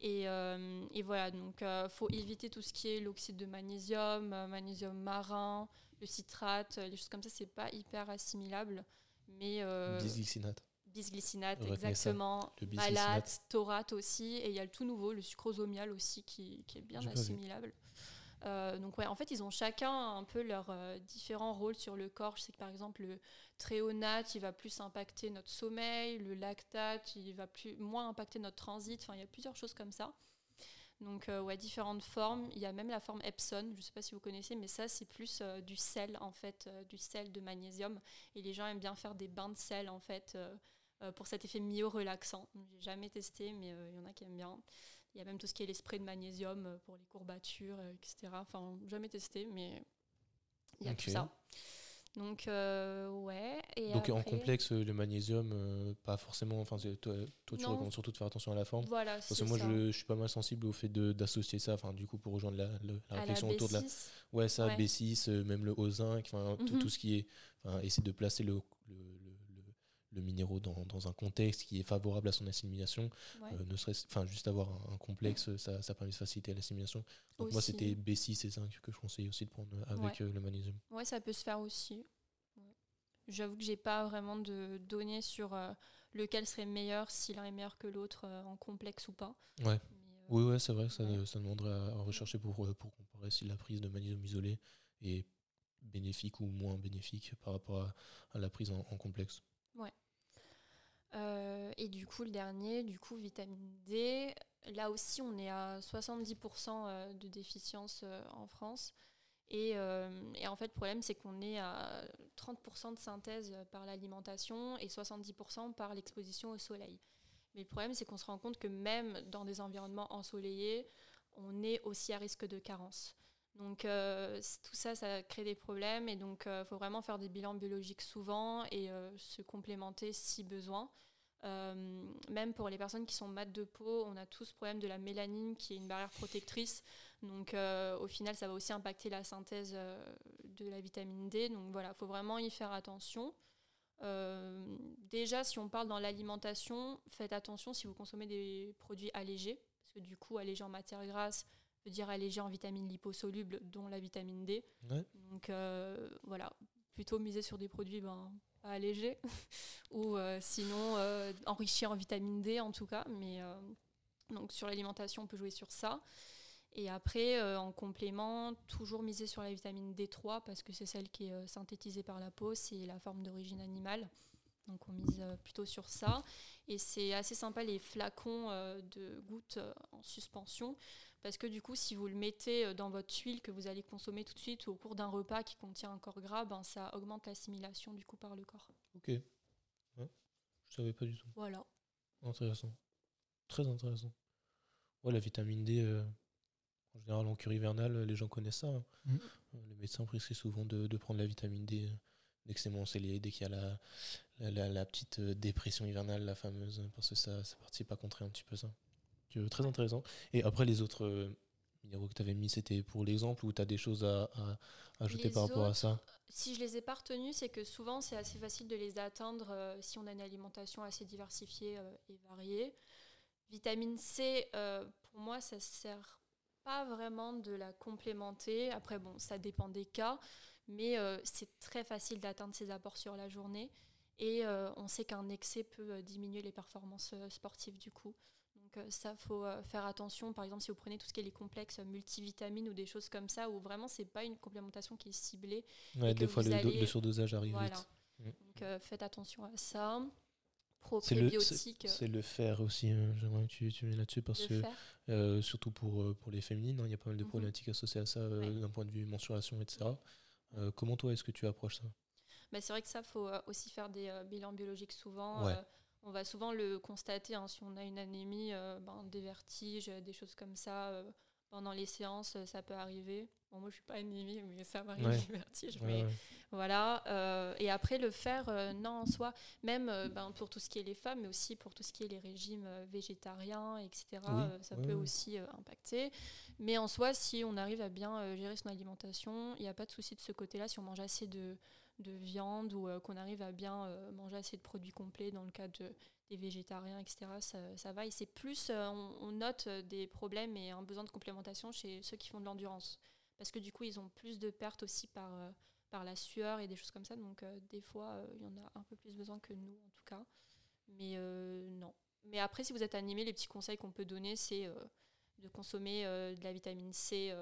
Et, et, voilà, donc il faut éviter tout ce qui est l'oxyde de magnésium, magnésium marin, le citrate, les choses comme ça, c'est pas hyper assimilable. Mais bisglycinate. Bisglycinate, exactement. Malate, taurate aussi. Et il y a le tout nouveau, le sucrosomial aussi, qui, qui est bien assimilable. Euh, donc ouais, en fait, ils ont chacun un peu leurs euh, différents rôles sur le corps. Je sais que par exemple, le tréonate, il va plus impacter notre sommeil, le lactate, il va plus, moins impacter notre transit. Enfin, il y a plusieurs choses comme ça. Donc euh, ouais, différentes formes. Il y a même la forme Epson, je ne sais pas si vous connaissez, mais ça c'est plus du sel en fait, du sel de magnésium. Et les gens aiment bien faire des bains de sel en fait pour cet effet myo-relaxant. J'ai jamais testé, mais il y en a qui aiment bien. Il y a même tout ce qui est les sprays de magnésium euh, pour les courbatures, euh, etc. Enfin, jamais testé, mais il y a tout ça. Donc, euh, ouais. Et Donc, en complexe, le magnésium, pas forcément. Enfin, toi, toi tu recommandes surtout de faire attention à la forme. Voilà, Parce que moi, je, suis pas mal sensible au fait d'associer ça, enfin, du coup, pour rejoindre la, la, réflexion autour de la. Ouais, ça, B6, même le O5, enfin, tout, mhm. ce qui est. Essayer de placer le, le minéraux dans, dans, un contexte qui est favorable à son assimilation. Euh, ne serait enfin, juste avoir un, complexe, ça, ça, permet de faciliter l'assimilation. Donc moi, c'était B6 et 5 que je conseille aussi de prendre avec euh, le magnésium. Ouais, ça peut se faire aussi. J'avoue que j'ai pas vraiment de données sur euh, lequel serait meilleur, si l'un est meilleur que l'autre en complexe ou pas. Ouais. oui, ouais, c'est vrai, ça, ça demanderait à, rechercher pour, pour comparer si la prise de magnésium isolé est bénéfique ou moins bénéfique par rapport à, à la prise en, en complexe. Euh, et du coup, le dernier, du coup, vitamine D. Là aussi, on est à 70% euh, de déficience euh, en France. Et, et, en fait, le problème, c'est qu'on est à 30% de synthèse par l'alimentation et 70% par l'exposition au soleil. Mais le problème, c'est qu'on se rend compte que même dans des environnements ensoleillés, on est aussi à risque de carence. Donc tout ça, ça crée des problèmes et donc il faut vraiment faire des bilans biologiques souvent et se complémenter si besoin. Euh, même pour les personnes qui sont mates de peau, on a tous ce problème de la mélanine qui est une barrière protectrice. Donc euh, au final, ça va aussi impacter la synthèse euh, de la vitamine D. Donc voilà, il faut vraiment y faire attention. déjà, si on parle dans l'alimentation, faites attention si vous consommez des produits allégés, parce que du coup, allégé en matière grasse dire allégé en vitamines liposolubles, dont la vitamine D. Donc voilà, plutôt miser sur des produits ben, allégé, *laughs* ou euh, sinon euh, enrichi en vitamine D en tout cas. Mais euh, donc sur l'alimentation, on peut jouer sur ça. Et après, en complément, toujours miser sur la vitamine D3 parce que c'est celle qui est synthétisée par la peau, c'est la forme d'origine animale. Donc on mise plutôt sur ça. Et c'est assez sympa les flacons de gouttes en suspension. Parce que du coup, si vous le mettez euh, dans votre huile que vous allez consommer tout de suite au cours d'un repas qui contient un corps gras, ben, ça augmente l'assimilation du coup par le corps. Ok. Ouais. Je savais pas du tout. Voilà. Intéressant. Très intéressant. Ouais, la vitamine D, euh, en général en cure hivernale, les gens connaissent ça. Hein. Mm. Euh, les médecins prescrivent souvent de, de, prendre la vitamine D dès que c'est dès qu'il y a la, la, la, petite dépression hivernale, la fameuse, parce que ça, ça participe à contrer un petit peu ça très intéressant. Et après, les autres euh, minéraux que tu avais mis, c'était pour l'exemple ou tu as des choses à, ajouter par rapport à ça Si je les ai pas retenus, c'est que souvent c'est assez facile de les atteindre euh, si on a une alimentation assez diversifiée euh, et variée. Vitamine C, pour moi, ça sert pas vraiment de la complémenter. Après, bon, ça dépend des cas, mais c'est très facile d'atteindre ces apports sur la journée. Et on sait qu'un excès peut diminuer les performances sportives du coup. Donc ça, faut euh, faire attention. Par exemple, si vous prenez tout ce qui est les complexes multivitamines ou des choses comme ça, où vraiment c'est pas une complémentation qui est ciblée. des fois le, surdosage arrive vite. Mm. Donc euh, faites attention à ça. Probiotiques. C'est le, fer aussi. Hein. J'aimerais que tu, tu mets là-dessus parce que euh, surtout pour, pour les féminines, hein, il y a pas mal de mhm. problématiques associées à ça d'un point de vue mensuration, etc. comment toi est-ce que tu approches ça? Bah, C'est vrai que ça, faut aussi faire des bilans biologiques souvent. On va souvent le constater hein, si on a une anémie, euh, ben, des vertiges, des choses comme ça. Euh, pendant les séances, ça peut arriver. Bon, moi, je suis pas anémie, mais ça m'arrive des vertiges. mais voilà. Euh, et après, le faire, non, en soi, même ben, pour tout ce qui est les femmes, mais aussi pour tout ce qui est les régimes végétariens, etc., ça peut aussi impacter. Mais en soi, si on arrive à bien gérer son alimentation, il n'y a pas de souci de ce côté-là. Si on mange assez de de viande ou euh, qu'on arrive à bien euh, manger assez de produits complets dans le cas des végétariens, etc., ça, va. Et c'est plus, euh, on, note des problèmes et un besoin de complémentation chez ceux qui font de l'endurance. Parce que du coup, ils ont plus de pertes aussi par, par la sueur et des choses comme ça. Donc des fois, il y en a un peu plus besoin que nous en tout cas. Mais non. Mais après, si vous êtes animé, les petits conseils qu'on peut donner, c'est de consommer de la vitamine C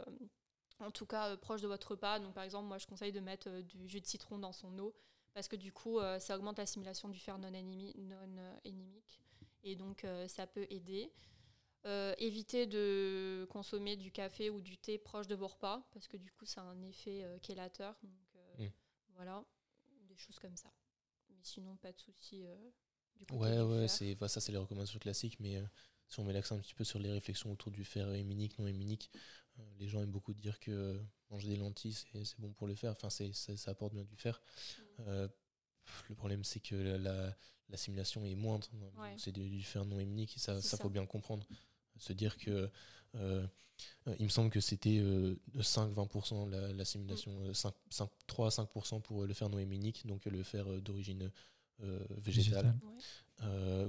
en tout cas proche de votre repas. Donc par exemple, moi je conseille de mettre du jus de citron dans son eau parce que du coup ça augmente l'assimilation du fer non, énimique et donc ça peut aider. Euh, évitez de consommer du café ou du thé proche de vos repas, parce que du coup, ça a un effet euh, Donc, euh, mm. voilà, des choses comme ça. Mais sinon, pas de souci. Euh, ouais, ouais, c'est, ça, c'est les recommandations classiques, mais si on met l'accent un petit peu sur les réflexions autour du fer héminique, non héminique, les gens aiment beaucoup dire que manger des lentilles, c'est, bon pour le fer. Enfin, c'est, ça, apporte bien du fer. Mm. le problème, c'est que la, l'assimilation est moindre. C'est du, fer non héminique, ça, ça, faut bien comprendre se dire que euh, euh, il me semble que c'était 5-20% euh, l'assimilation, la, 3 5% pour le fer noéminique, donc le fer d'origine végétale,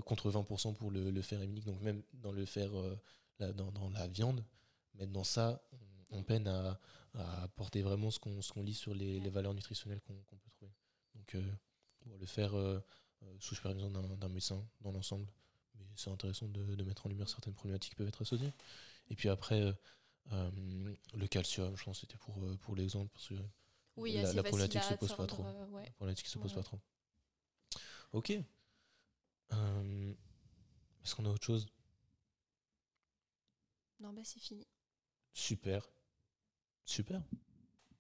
contre 20% pour le, fer héminique, donc même dans le fer, dans, dans, la viande, mais dans ça, on, peine à, à, apporter vraiment ce qu'on lit sur les, les valeurs nutritionnelles qu'on peut trouver. Donc le fer sous supervision d'un médecin dans l'ensemble mais c'est intéressant de, mettre en lumière certaines problématiques qui peuvent être associées. Et puis après, euh, euh, le calcium, je pense que c'était pour, euh, pour l'exemple, parce que oui, la, la problématique se pose pas trop. La problématique se pose pas trop. Ok. Est-ce qu'on a autre chose? Non, bah c'est fini. Super. Super.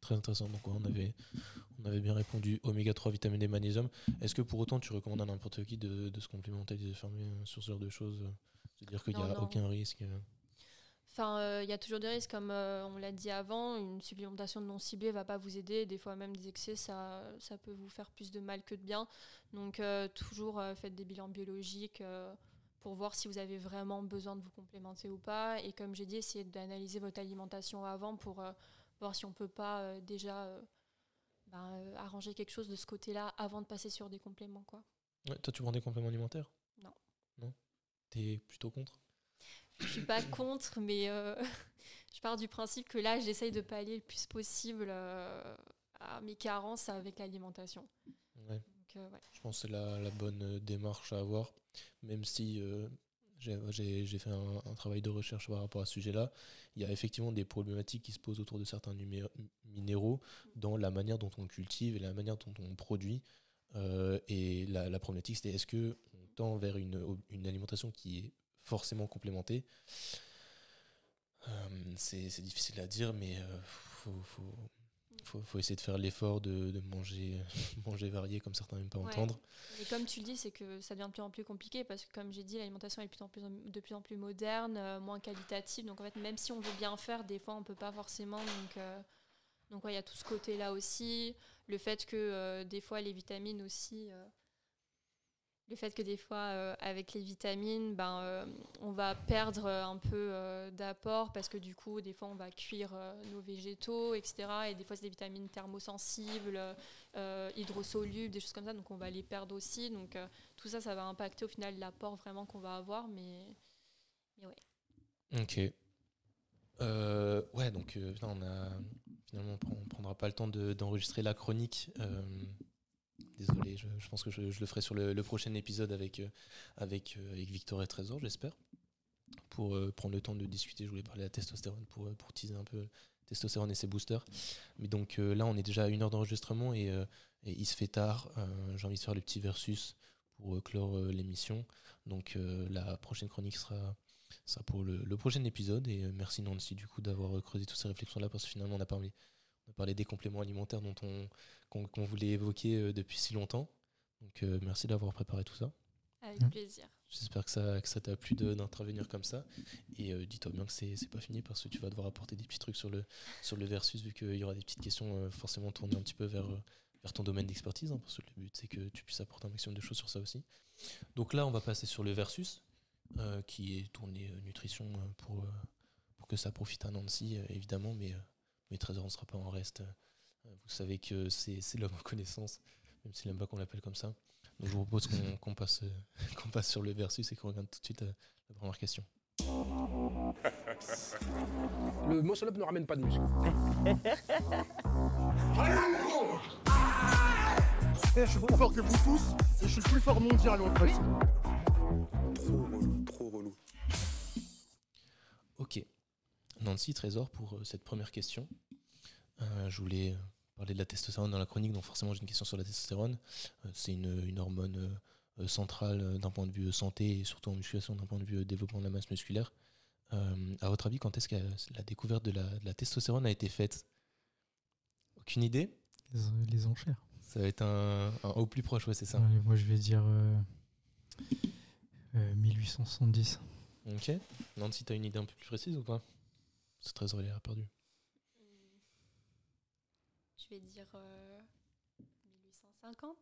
Très intéressant. Donc on avait, on avait bien répondu oméga 3, vitamine D, magnésium. Est-ce que pour autant tu recommandes à n'importe qui de, se complémenter des fermiers euh, sur ce genre de choses C'est-à-dire qu'il n'y a aucun risque euh? Enfin, euh, il y a toujours des risques, comme on l'a dit avant, une supplémentation non ciblée ne va pas vous aider. Des fois, même des excès, ça, ça peut vous faire plus de mal que de bien. Donc, toujours faites des bilans biologiques pour voir si vous avez vraiment besoin de vous complémenter ou pas. Et comme j'ai dit, essayez d'analyser votre alimentation avant pour voir si on peut pas euh, déjà euh, ben, euh, arranger quelque chose de ce côté-là avant de passer sur des compléments. Quoi. toi, tu prends des compléments alimentaires? Non. Non? T'es plutôt contre? Je suis pas contre, mais *laughs* je pars du principe que là, j'essaye de pallier le plus possible à mes carences avec l'alimentation. Ouais. Je pense que c'est la, bonne démarche à avoir, même si j'ai fait un, travail de recherche par rapport à ce sujet-là. Il y a effectivement des problématiques qui se posent autour de certains minéraux dans la manière dont on cultive et la manière dont on produit. Euh, et la, problématique, c'était est-ce qu'on tend vers une, alimentation qui est forcément complémentée? Euh, C'est difficile à dire, mais euh, faut, faut, faut, essayer de faire l'effort de, de, manger, *laughs* manger varié, comme certains n'aiment pas entendre. Et comme tu le dis, c'est que ça devient de plus en plus compliqué parce que, comme j'ai dit, l'alimentation est de plus, en plus, de plus en plus moderne, euh, moins qualitative. Donc, en fait, même si on veut bien faire, des fois, on ne peut pas forcément. Donc, euh, donc il y a tout ce côté-là aussi. Le fait que, euh, des fois, les vitamines aussi le fait que des fois, euh, avec les vitamines, ben, euh, on va perdre un peu euh, d'apport parce que du coup, des fois, on va cuire nos végétaux, etc. Et des fois, c'est des vitamines thermosensibles, hydrosolubles, des choses comme ça. Donc, on va les perdre aussi. Donc, tout ça, ça va impacter au final l'apport vraiment qu'on va avoir. Mais, mais ouais. Ok. ouais, donc on a, finalement, on ne prendra pas le temps d'enregistrer la chronique Désolé, je, pense que je, le ferai sur le, prochain épisode avec, euh, euh, avec Victor et Trésor, j'espère. Pour euh, prendre le temps de discuter, je voulais parler la testostérone pour, pour teaser un peu testostérone et ses boosters. Mais donc là, on est déjà à une heure d'enregistrement et, il se fait tard. J'ai envie de faire le petit versus pour clore l'émission. Donc la prochaine chronique sera, sera pour le, le, prochain épisode. Et merci Nancy du coup d'avoir creusé toutes ces réflexions-là parce que finalement on a parlé, on a parlé des compléments alimentaires dont on, qu'on voulait évoquer euh, depuis si longtemps. Donc euh, merci d'avoir préparé tout ça. Avec mmh. plaisir. J'espère que ça que ça t'a plu d'intervenir comme ça. Et euh, dis-toi bien que c'est pas fini parce que tu vas devoir apporter des petits trucs sur le, sur le versus, vu qu'il y aura des petites questions forcément tournées un petit peu vers, vers ton domaine d'expertise. Hein, parce que le but, c'est que tu puisses apporter un maximum de choses sur ça aussi. Donc là, on va passer sur le versus, qui est tourné nutrition pour, pour que ça profite à Nancy, évidemment. Mais, mais Trésor ne sera pas en reste vous savez que c'est l'homme en connaissance, même s'il n'aime pas qu'on l'appelle comme ça. Donc je vous propose qu'on *laughs* passe, *laughs* qu'on passe sur le versus et qu'on regarde tout de suite euh, la première question. *laughs* Le muscle up ne ramène pas de muscle. Eh, je suis plus fort que vous tous et je suis le plus fort mondial en fait. Trop relou, trop relou. Ok. Nancy, Trésor, pour euh, cette première question. Euh, je voulais euh, parler de la testostérone dans la chronique, donc forcément j'ai une question sur la testostérone. Euh, c'est une, une hormone euh, centrale d'un point de vue santé et surtout en musculation d'un point de vue développement de la masse musculaire. À votre avis, quand est-ce que la découverte de la, de la testostérone a été faite? Aucune idée? Les, les enchères. Ça va être un, un au plus proche, ouais, c'est ça. Ouais, moi, je vais dire euh, euh, 1870. Ok. Nancy, t'as une idée un peu plus précise ou pas? Ce trésor, il a perdu. Je vais dire euh, 1850.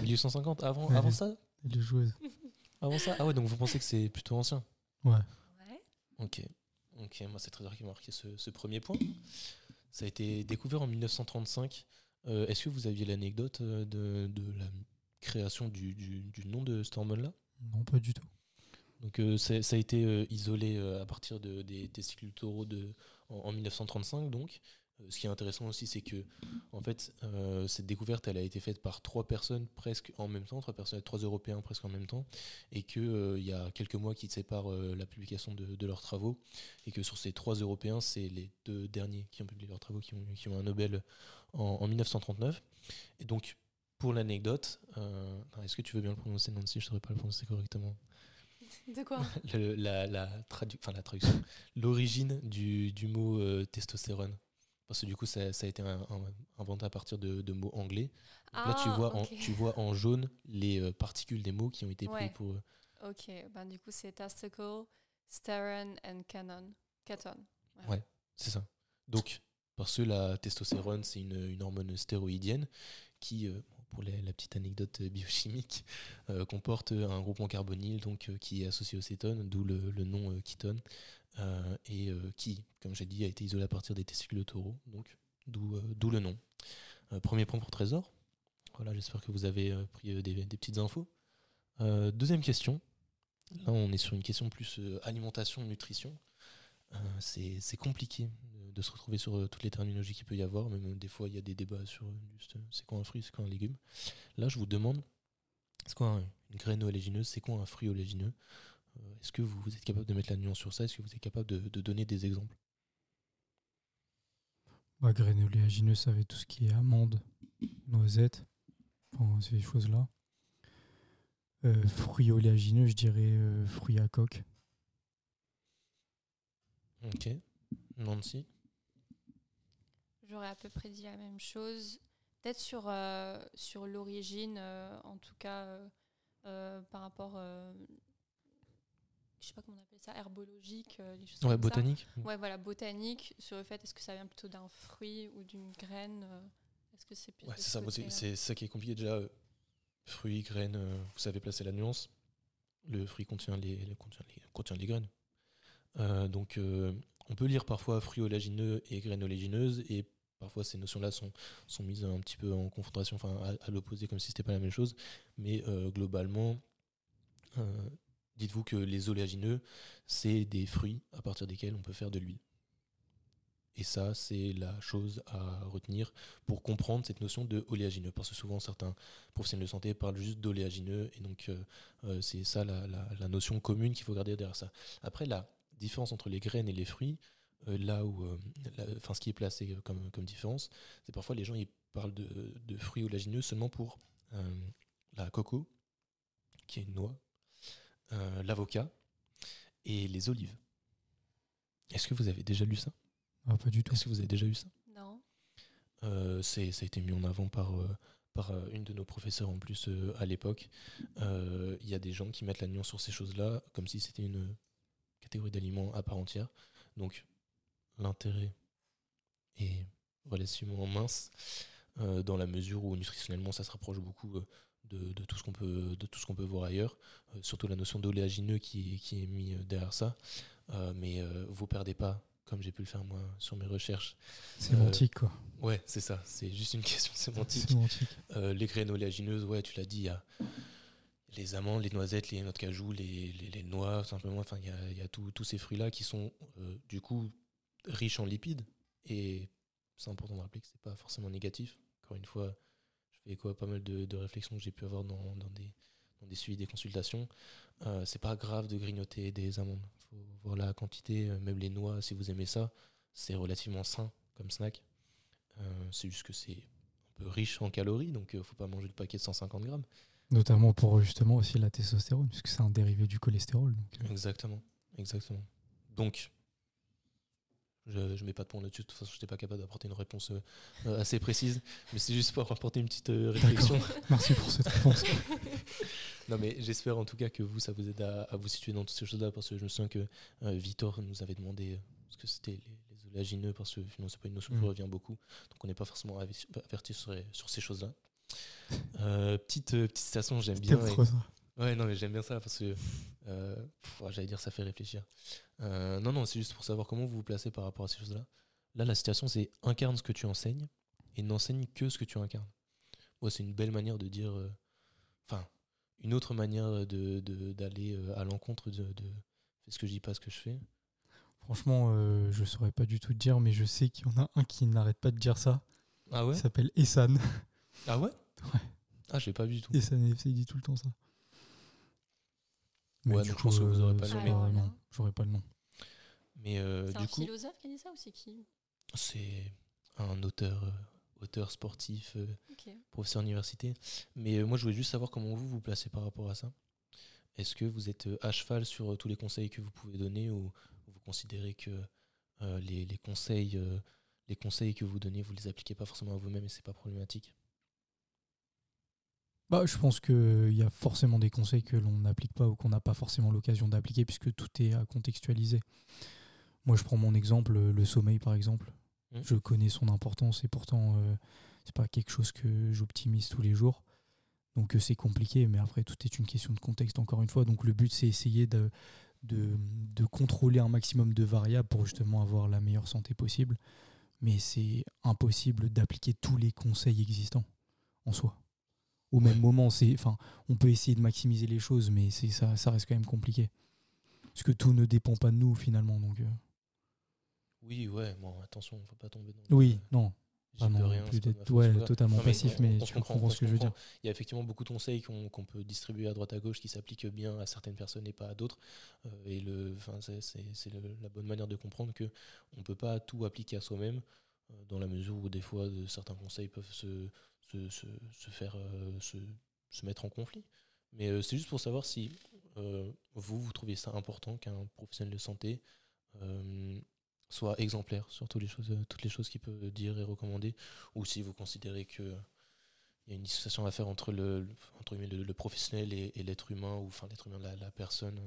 1850 *laughs* Avant, Ouais, avant les- ça Les joueuses. *laughs* Avant ça? Ah ouais, donc vous pensez que c'est plutôt ancien? Ouais. Ouais. Ok. Ok, moi c'est Trésor qui m'a marqué ce, ce premier point. Ça a été découvert en 1935. Euh, Est-ce que vous aviez l'anecdote euh, de, de la création du, du- du nom de cette hormone-là? Non, pas du tout. Donc euh, ça a été euh, isolé euh, à partir de, des testicules taureaux de, en, en 1935 donc. Euh, ce qui est intéressant aussi c'est que en fait euh, cette découverte elle a été faite par trois personnes presque en même temps, trois personnes, trois Européens presque en même temps, et que euh, il y a quelques mois qui séparent euh, la publication de, de leurs travaux, et que sur ces trois Européens c'est les deux derniers qui ont publié leurs travaux qui ont, qui ont un Nobel en, en 1939. Et donc pour l'anecdote, est-ce que tu veux bien le prononcer Nancy? Je ne saurais pas le prononcer correctement. De quoi? *laughs* Le- la, la, tradu- la traduction, l'origine du, du mot testostérone. Parce que du coup, ça, ça a été un- un- inventé à partir de, de mots anglais. Donc là, tu Ah, vois, ok. en, tu vois en jaune les euh, particules des mots qui ont été pris Ouais. pour. euh, Ok, ben du coup c'est testicle, steren and canon. Caton. C'est ça. Donc, parce que la testostérone, c'est une, une hormone stéroïdienne qui, euh, pour les- la petite anecdote biochimique, euh, comporte un groupement carbonyle donc, euh, qui est associé au cétone, d'où le, le nom euh, ketone, euh, et euh, qui, comme j'ai dit, a été isolé à partir des testicules de taureau, donc d'où euh, le nom. Premier point pour Trésor. Voilà, j'espère que vous avez pris des, petites infos. Deuxième question. Là, on est sur une question plus alimentation, nutrition. C'est compliqué de, se retrouver sur toutes les terminologies qu'il peut y avoir. Même des fois, il y a des débats sur c'est quoi un fruit, c'est quoi un légume. Là, je vous demande c'est quoi un- une graine oléagineuse, c'est quoi un fruit oléagineux Euh, Est-ce que vous, vous êtes capable de mettre la nuance sur ça? Est-ce que vous êtes capable de, de donner des exemples? Bah, graines oléagineuses, ça va être tout ce qui est amandes, noisettes, enfin, ces choses-là. Euh, fruits oléagineux, je dirais euh, fruits à coque. Ok. Nancy? J'aurais à peu près dit la même chose. Peut-être sur, euh, sur l'origine, euh, en tout cas euh, euh, par rapport, euh, je sais pas comment on appelle ça, herbologique, euh, les choses Ouais, comme ça. botanique Ouais, voilà, botanique, sur le fait est-ce que ça vient plutôt d'un fruit ou d'une graine euh, Est-ce que c'est plus. Ouais, c'est ce ça. C'est ça qui est compliqué déjà. euh, fruits, graines, euh, vous savez placer la nuance. Le fruit contient les, le- contient les, contient les graines. Euh, donc, euh, on peut lire parfois fruits oléagineux et graines oléagineuses, et parfois ces notions-là sont, sont mises un petit peu en confrontation, enfin à, à l'opposé, comme si c'était pas la même chose. Mais euh, globalement, euh, dites-vous que les oléagineux, c'est des fruits à partir desquels on peut faire de l'huile. Et ça, c'est la chose à retenir pour comprendre cette notion de oléagineux. Parce que souvent, certains professionnels de santé parlent juste d'oléagineux, et donc euh, euh, c'est ça la, notion commune qu'il faut garder derrière ça. Après, la différence entre les graines et les fruits, euh, là où, enfin, ce qui est placé comme, différence, c'est parfois les gens ils parlent de, de fruits oléagineux seulement pour la coco, qui est une noix, euh, l'avocat et les olives. Est-ce que vous avez déjà lu ça? Ah, pas du tout. Est-ce que vous avez déjà eu ça? Non. Euh, c'est- ça a été mis en avant par, euh, par euh, une de nos professeurs en plus euh, à l'époque. Euh, Il y a des gens qui mettent la nuance sur ces choses-là comme si c'était une catégorie d'aliments à part entière. Donc l'intérêt est relativement mince euh, dans la mesure où nutritionnellement ça se rapproche beaucoup euh, de, de tout ce qu'on peut de tout ce qu'on peut voir ailleurs. Euh, surtout la notion d'oléagineux qui, qui est mis euh, derrière ça. Euh, mais euh, vous perdez pas, comme j'ai pu le faire moi sur mes recherches, Sémantique, quoi. Ouais, c'est ça. C'est juste une *laughs* question sémantique. Sémantique. Les graines oléagineuses, ouais, tu l'as dit, il y a les amandes, les noisettes, les noix de cajou, les, les, les noix, simplement. Enfin, il y a, y a tous ces fruits-là qui sont du coup riches en lipides. Et c'est important de rappeler que c'est pas forcément négatif. Encore une fois, fait à pas mal de, de réflexions que j'ai pu avoir dans, dans des, dans des suivis, des consultations. Euh, c'est pas grave de grignoter des amandes. faut voir la quantité, euh, même les noix, si vous aimez ça, c'est relativement sain comme snack. Euh, c'est juste que c'est un peu riche en calories, donc euh, faut pas manger le paquet de 150 grammes. Notamment pour justement aussi la testostérone, puisque c'est un dérivé du cholestérol. donc, Exactement, exactement. Donc, je ne mets pas de point là-dessus. De toute façon, je n'étais pas capable d'apporter une réponse euh, euh, assez précise, mais c'est juste pour apporter une petite euh, réflexion. Merci pour cette réponse. *laughs* non, mais j'espère en tout cas que vous, ça vous aide à, à vous situer dans toutes ces choses-là, parce que je me souviens que euh, Victor nous avait demandé ce que c'était les, les oléagineux, parce que finalement, c'est pas une notion qui Mhm. revient beaucoup, donc on n'est pas forcément averti sur, sur ces choses-là. Petite, petite citation, j'aime bien. affreux, ça. Ouais, non, mais j'aime bien ça parce que, euh, j'allais dire, ça fait réfléchir. Euh, non, non, c'est juste pour savoir comment vous vous placez par rapport à ces choses-là. Là, la situation, c'est incarne ce que tu enseignes et n'enseigne que ce que tu incarnes. Moi, c'est une belle manière de dire, euh, enfin, une autre manière de, de- d'aller à l'encontre de, de fais ce que je dis, pas ce que je fais. Franchement, je saurais pas du tout te dire, mais je sais qu'il y en a un qui n'arrête pas de dire ça. Ah ouais? Il s'appelle Essan. Ah ouais? *laughs* Ouais. Ah, j'ai pas vu du tout. Essan FC, il dit tout le temps ça. Mais Ouais, du donc je pense que vous aurez pas le c'est nom, pas- j'aurais le nom. Mais euh, C'est du un coup, philosophe qui a dit ça ou c'est qui c'est un auteur, euh, auteur sportif, euh, professeur d'université. Mais euh, moi, je voulais juste savoir comment vous vous placez par rapport à ça. Est-ce que vous êtes euh, à cheval sur euh, tous les conseils que vous pouvez donner ou vous considérez que euh, les, les conseils, euh, les conseils que vous donnez, vous les appliquez pas forcément à vous-même et c'est pas problématique? Bah, je pense qu'il y a forcément des conseils que l'on n'applique pas ou qu'on n'a pas forcément l'occasion d'appliquer puisque tout est à contextualiser. Moi, je prends mon exemple, le sommeil par exemple. Mhm. Je connais son importance et pourtant, euh, c'est pas quelque chose que j'optimise tous les jours. Donc, euh, c'est compliqué, mais après, tout est une question de contexte encore une fois. Donc, le but, c'est essayer de, de, de contrôler un maximum de variables pour justement avoir la meilleure santé possible. Mais c'est impossible d'appliquer tous les conseils existants en soi au même Ouais. moment. C'est, enfin, on peut essayer de maximiser les choses, mais c'est ça, ça reste quand même compliqué. Parce que tout ne dépend pas de nous finalement. Donc, euh, Oui, ouais, bon, attention, faut pas tomber dans. oui, le- non, j'y pas peux non rien, plus ouais, totalement Non, passif, mais, on tu comprends ce que je veux dire. Il y a effectivement beaucoup de conseils qu'on peut distribuer à droite à gauche qui s'appliquent bien à certaines personnes et pas à d'autres. Euh, et le, c'est la bonne manière de comprendre que on peut pas tout appliquer à soi-même euh, dans la mesure où des fois de, certains conseils peuvent se, se, faire euh, se, se mettre en conflit. Mais euh, c'est juste pour savoir si euh, vous, vous trouvez ça important qu'un professionnel de santé soit exemplaire sur toutes les choses, toutes les choses qu'il peut dire et recommander, ou si vous considérez que il y a une dissociation à faire entre le, entre le, professionnel et, l'être humain, ou enfin l'être humain, la, la personne.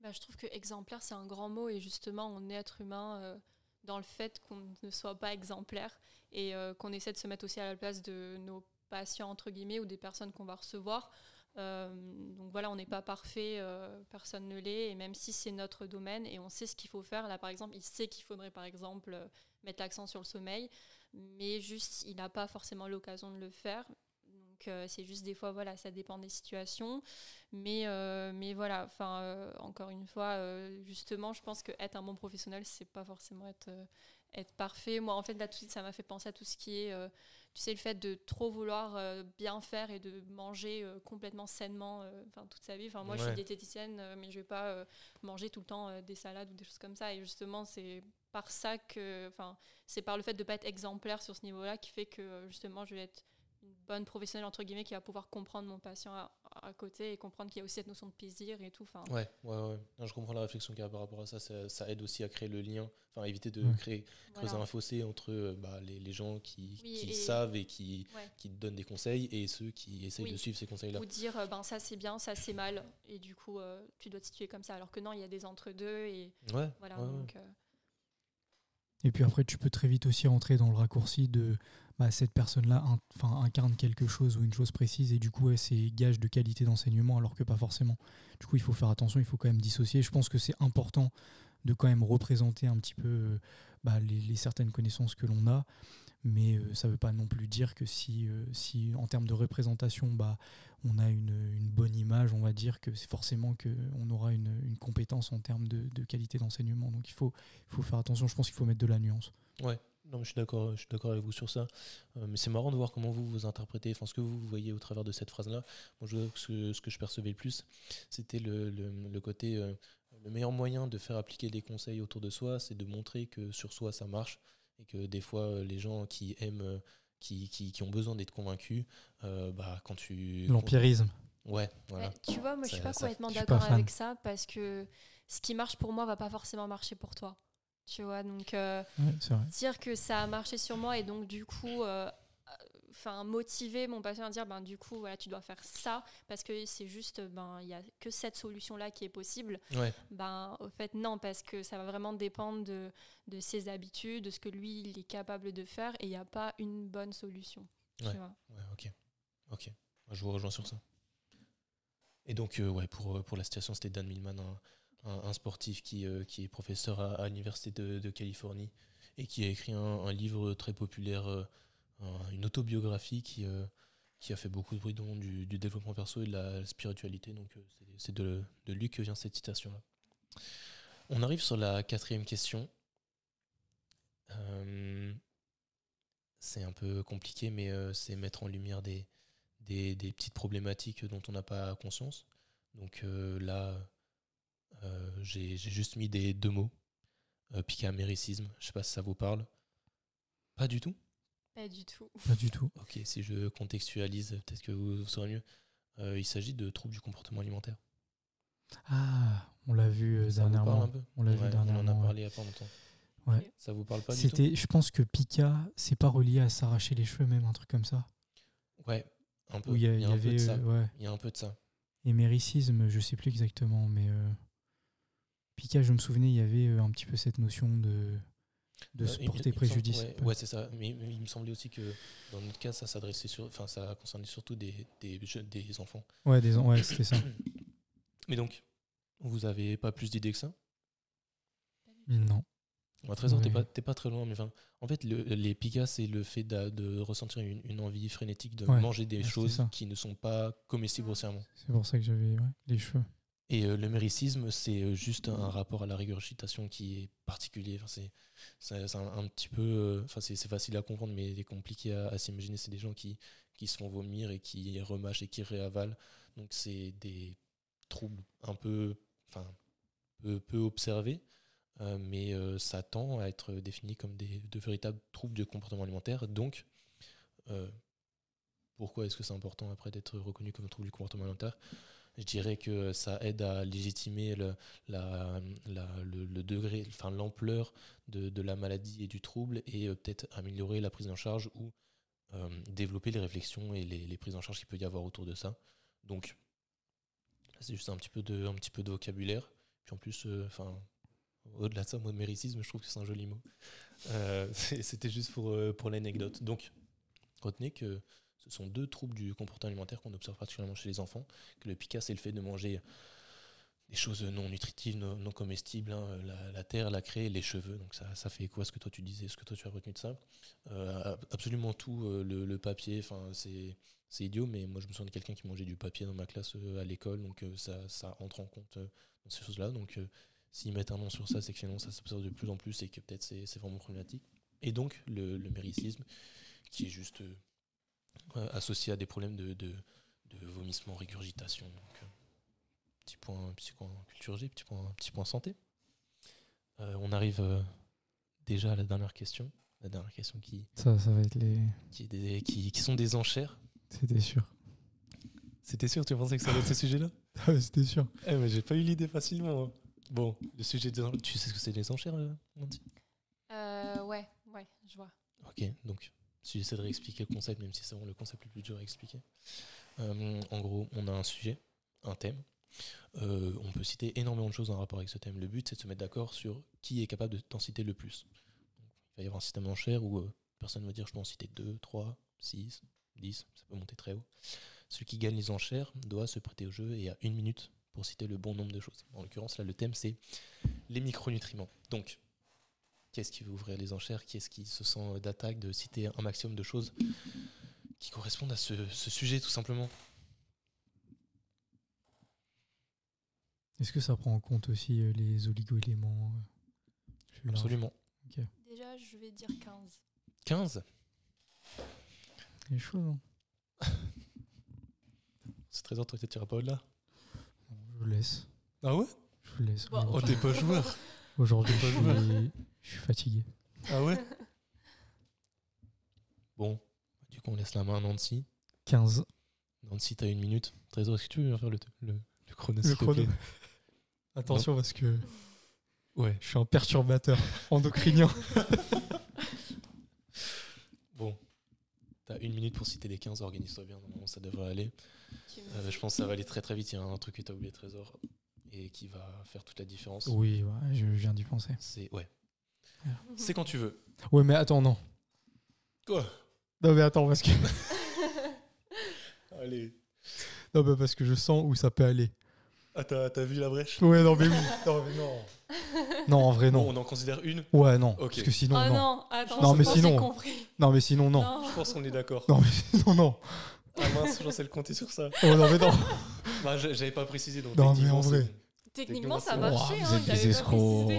Bah, je trouve que exemplaire, c'est un grand mot et justement, on est être humain dans le fait qu'on ne soit pas exemplaire et euh, qu'on essaie de se mettre aussi à la place de nos patients, entre guillemets, ou des personnes qu'on va recevoir. Euh, donc voilà, on n'est pas parfait, euh, personne ne l'est, et même si c'est notre domaine et on sait ce qu'il faut faire, là par exemple, il sait qu'il faudrait par exemple mettre l'accent sur le sommeil, mais juste il n'a pas forcément l'occasion de le faire. Donc c'est juste des fois, voilà, ça dépend des situations. Mais, mais voilà, enfin, encore une fois, justement, je pense que être un bon professionnel, c'est pas forcément être, être parfait. Moi, en fait, là, tout de suite, ça m'a fait penser à tout ce qui est, euh, tu sais, le fait de trop vouloir euh, bien faire et de manger euh, complètement sainement, enfin, toute sa vie. Enfin, moi, je suis diététicienne, mais je vais pas manger tout le temps des salades ou des choses comme ça. Et justement, c'est par ça que, enfin, c'est par le fait de pas être exemplaire sur ce niveau-là qui fait que, justement, je vais être une bonne professionnelle entre guillemets qui va pouvoir comprendre mon patient à, à côté et comprendre qu'il y a aussi cette notion de plaisir et tout. Enfin, Ouais, ouais, ouais. Non, je comprends la réflexion qu'il y a par rapport à ça. ça. ça aide aussi à créer le lien, enfin éviter de Ouais. créer, creuser voilà. un fossé entre euh, bah, les, les gens qui, Oui, qui et- savent et qui, Ouais. qui te donnent des conseils et ceux qui essayent Oui. de suivre ces conseils-là. Ou dire euh, ben ça c'est bien, ça c'est mal et du coup euh, tu dois te situer comme ça. Alors que non, il y a des entre-deux et Ouais, voilà. ouais, ouais. donc, euh, Et puis après, tu peux très vite aussi rentrer dans le raccourci de bah, cette personne-là incarne quelque chose ou une chose précise et du coup, ouais, c'est gage de qualité d'enseignement alors que pas forcément. Du coup, il faut faire attention, il faut quand même dissocier. Je pense que c'est important de quand même représenter un petit peu euh, bah, les, certaines connaissances que l'on a, mais euh, ça ne veut pas non plus dire que si, euh, si en termes de représentation, bah, on a une, bonne image, on va dire que c'est forcément qu'on aura une, une compétence en termes de, de qualité d'enseignement. Donc il faut, il faut faire attention, je pense qu'il faut mettre de la nuance. Ouais, Non, mais je suis d'accord, je suis d'accord avec vous sur ça. Euh, mais c'est marrant de voir comment vous vous interprétez, enfin ce que vous voyez au travers de cette phrase-là. Moi, je, ce, que, ce que je percevais le plus, c'était le, le, le côté, euh, le meilleur moyen de faire appliquer des conseils autour de soi, c'est de montrer que sur soi ça marche et que des fois euh, les gens qui aiment, qui, qui, qui ont besoin d'être convaincus, euh, bah quand tu L'empirisme. ouais, voilà. Ouais, tu vois, moi je suis pas ça- complètement d'accord avec ça parce que ce qui marche pour moi va pas forcément marcher pour toi. Tu vois, donc euh, Ouais, c'est vrai. dire que ça a marché sur moi et donc du coup euh, enfin motiver mon patient à dire ben du coup voilà tu dois faire ça parce que c'est juste ben il y a que cette solution là qui est possible Ouais. ben au fait non parce que ça va vraiment dépendre de, de ses habitudes de ce que lui il est capable de faire et il n'y a pas une bonne solution tu Ouais. vois. Ouais, ok. Ok. Je vous rejoins sur ça. Et donc, euh, ouais, pour, pour la situation, c'était Dan Millman, un, un- sportif qui, euh, qui est professeur à, l'Université de, Californie et qui a écrit un, livre très populaire, euh, un- une autobiographie qui, euh, qui a fait beaucoup de bruit dans du, développement perso et de la spiritualité. Donc, c'est- de, lui que vient cette citation-là. On arrive sur la quatrième question. C'est un peu compliqué, mais c'est mettre en lumière des, des, petites problématiques dont on n'a pas conscience. Donc là, j'ai j'ai juste mis des deux mots. Euh, picaméricisme, je sais pas si ça vous parle. Pas du tout? Pas du tout Pas du tout. Ok, si je contextualise, peut-être que vous, vous saurez mieux. Euh, il s'agit de troubles du comportement alimentaire. Ah, on l'a vu euh, Ça vous parle dernièrement. un peu? On l'a vu dernièrement. On en a ouais. parlé il y a pas longtemps. Ouais. Ça vous parle pas du tout? C'était, je pense que Pika, c'est pas relié à s'arracher les cheveux, même un truc comme ça. Ouais, un peu. Il y, a- il y a il y un peu de avait, ça. euh, ouais, Il y a un peu de ça. éméricisme, je sais plus exactement, mais euh, Pika, je me souvenais, il y avait euh, un petit peu cette notion de, de Euh, se porter il me semble- préjudice. Ouais, ouais, c'est ça. Mais, mais il me semblait aussi que dans notre cas, ça s'adressait sur, enfin, ça concernait surtout des, des, enfants. Ouais, des, ouais, c'était ça. *coughs* Mais donc, vous avez pas plus d'idées que ça? Non. Bon, à Trésor, t'es Ouais. pas, t'es pas très loin. Mais enfin, en fait, le- les pigas, c'est le fait de, ressentir une, une envie frénétique de Ouais, manger des choses qui ne sont pas comestibles grossièrement. C'est pour ça que j'avais ouais, les cheveux. Et euh, le méricisme, c'est euh, juste un rapport à la régurgitation qui est particulier. C'est un, un petit peu. euh, Enfin, c'est facile à comprendre, mais c'est compliqué à, s'imaginer. C'est des gens qui, qui se font vomir et qui remâchent et qui réavalent. Donc, c'est des troubles un peu. Enfin, peu, observés, mais ça tend à être défini comme des, de véritables troubles de comportement alimentaire. Donc, pourquoi est-ce que c'est important après d'être reconnu comme trouble du comportement alimentaire? Je dirais que ça aide à légitimer le, la, le, degré, enfin l'ampleur de, la maladie et du trouble et euh, peut-être améliorer la prise en charge ou euh, développer les réflexions et les, prises en charge qu'il peut y avoir autour de ça. Donc, c'est juste un petit peu de, vocabulaire. Puis en plus, euh, enfin, au-delà de ça, moi, méricisme, je trouve que c'est un joli mot. *laughs* C'était juste pour, pour l'anecdote. Donc, retenez que ce sont deux troubles du comportement alimentaire qu'on observe particulièrement chez les enfants que le PICA, c'est le fait de manger des choses non nutritives, non, comestibles, hein, la, terre, la craie, les cheveux. Donc ça, fait quoi ce que toi tu disais, ce que toi tu as retenu de ça? Euh, Absolument tout, euh, le, papier, c'est idiot, mais moi je me souviens de quelqu'un qui mangeait du papier dans ma classe euh, à l'école, donc ça, entre en compte dans ces choses-là. Donc s'ils mettent un nom sur ça, c'est que finalement ça s'observe de plus en plus et que peut-être c'est vraiment problématique. Et donc le, le méricisme, qui est juste associé à des problèmes de, de, de vomissement, régurgitation. Donc, euh, petit point, petit point culture G, petit point, petit point santé. Euh, on arrive euh, déjà à la dernière question. La dernière question qui, Ça, ça va être les. qui, des- qui, qui sont des enchères. C'était sûr. C'était sûr, tu pensais que ça allait être ce sujet-là? *laughs* Ah, c'était sûr. Eh, mais j'ai pas eu l'idée facilement. hein. Bon, le sujet des enchères. Tu sais ce que c'est des enchères, euh, Nancy? Euh, ouais ouais je vois Ok, donc si j'essaie de réexpliquer le concept, même si c'est vraiment le concept le plus dur à expliquer. Euh, en gros, on a un sujet, un thème. Euh, on peut citer énormément de choses en rapport avec ce thème. Le but, c'est de se mettre d'accord sur qui est capable de t'en citer le plus. Il va y avoir un système d'enchères où euh, personne va dire je peux en citer 2, 3, 6, 10, ça peut monter très haut. Celui qui gagne les enchères doit se prêter au jeu et a une minute pour citer le bon nombre de choses. En l'occurrence, là, le thème, c'est les micronutriments. Donc, qui est-ce qui veut ouvrir les enchères? Qui est-ce qui se sent d'attaque de citer un maximum de choses qui correspondent à ce, ce sujet, tout simplement? Est-ce que ça prend en compte aussi euh, les oligo-éléments euh. Absolument. Déjà, je vais dire 15. 15 *laughs* C'est chaud, hein. C'est trésor, toi, tu t'iras pas au-delà Je laisse. Ah ouais? Je laisse. Bon. Oh, t'es pas *laughs* joueur Aujourd'hui, je pas joueur. suis, je suis fatigué. Ah ouais *laughs* Bon, du coup, on laisse la main à Nancy. 15. Nancy, t'as une minute. Trésor, est-ce que tu veux faire le, le, le chrono Le chrono. *laughs* Attention parce que Ouais. je suis un perturbateur *laughs* endocrinien. Bon, t'as une minute pour citer les 15, organise-toi bien, normalement ça devrait aller. Euh, je pense que ça va aller très très vite, il y a un truc que t'as oublié, Trésor, et qui va faire toute la différence. Oui, ouais, je viens d'y penser. C'est ouais. C'est quand tu veux. Ouais, mais attends, non. Quoi? Non, mais attends, parce que, *laughs* Allez. non, mais parce que je sens où ça peut aller. Ah, t'as t'as vu la brèche? Ouais, non, mais oui. *laughs* Non, mais non. Non, en vrai, Bon, non. on en considère une? Ouais, non. Ok. Parce que sinon, Ah non. non, attends, Non, mais je pense que sinon- j'ai compris. Non, mais sinon, non. Je pense qu'on est d'accord. Non, mais *laughs* sinon, non. Ah mince, j'en sais le compter sur ça. Oh, non, mais non. Bah, je- j'avais pas précisé, donc Non, mais techniquement, en vrai. c'est- Techniquement, ça marchait. Oh, hein, vous êtes des escrocs. Oh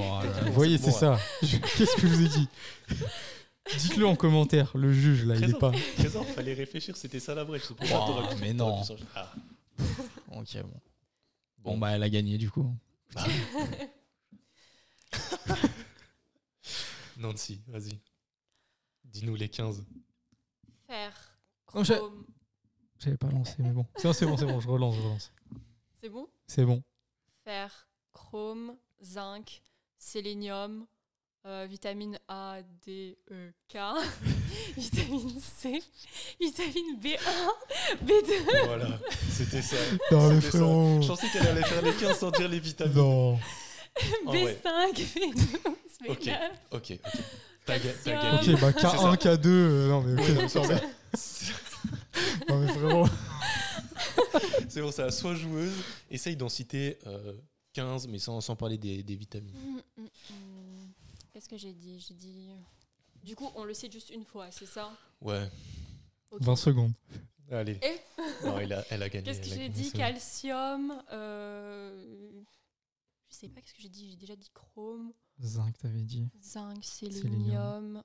Vous *laughs* voyez, c'est ça. Qu'est-ce que je vous ai dit *laughs* Dites-le en commentaire. Le juge, là, il est pas. Trésor, fallait réfléchir, c'était ça la brèche. mais non. Ah. *laughs* Ok, bon. Bon, bah, elle a gagné, du coup. Nancy, vas-y. Dis-nous les 15. Faire. Chrome. J'avais pas lancé, mais bon. C'est bon, c'est bon, c'est bon. Je relance, je relance. C'est bon? C'est bon. Fer, chrome, zinc, sélénium, euh, vitamine A, D, E, K, *laughs* vitamine C, vitamine B1, B2, Voilà, c'était ça. *laughs* Non, mais frérot. Je pensais qu'elle allait faire les 15 sans dire les vitamines. Non. *laughs* Ah ouais. B5, B12, B9, Ok. Ok, ok. T'as gagné. Ok, bah C'est ça. K1, K2. euh, non, mais, ok, non, ça. mais- non, mais frérot. *laughs* C'est pour ça. Sois joueuse, essaye d'en citer euh, 15, mais sans, sans parler des, des vitamines. Hum, hum, hum. Qu'est-ce que j'ai dit? J'ai dit. Du coup, on le sait juste une fois, c'est ça? Ouais, Ok. 20 secondes. allez. Et? *laughs* Non, elle a, elle a gagné. Qu'est-ce que elle a j'ai dit? Calcium. Euh... Je sais pas, qu'est-ce que j'ai dit? J'ai déjà dit chrome, Zinc, t'avais dit. zinc, Sélénium.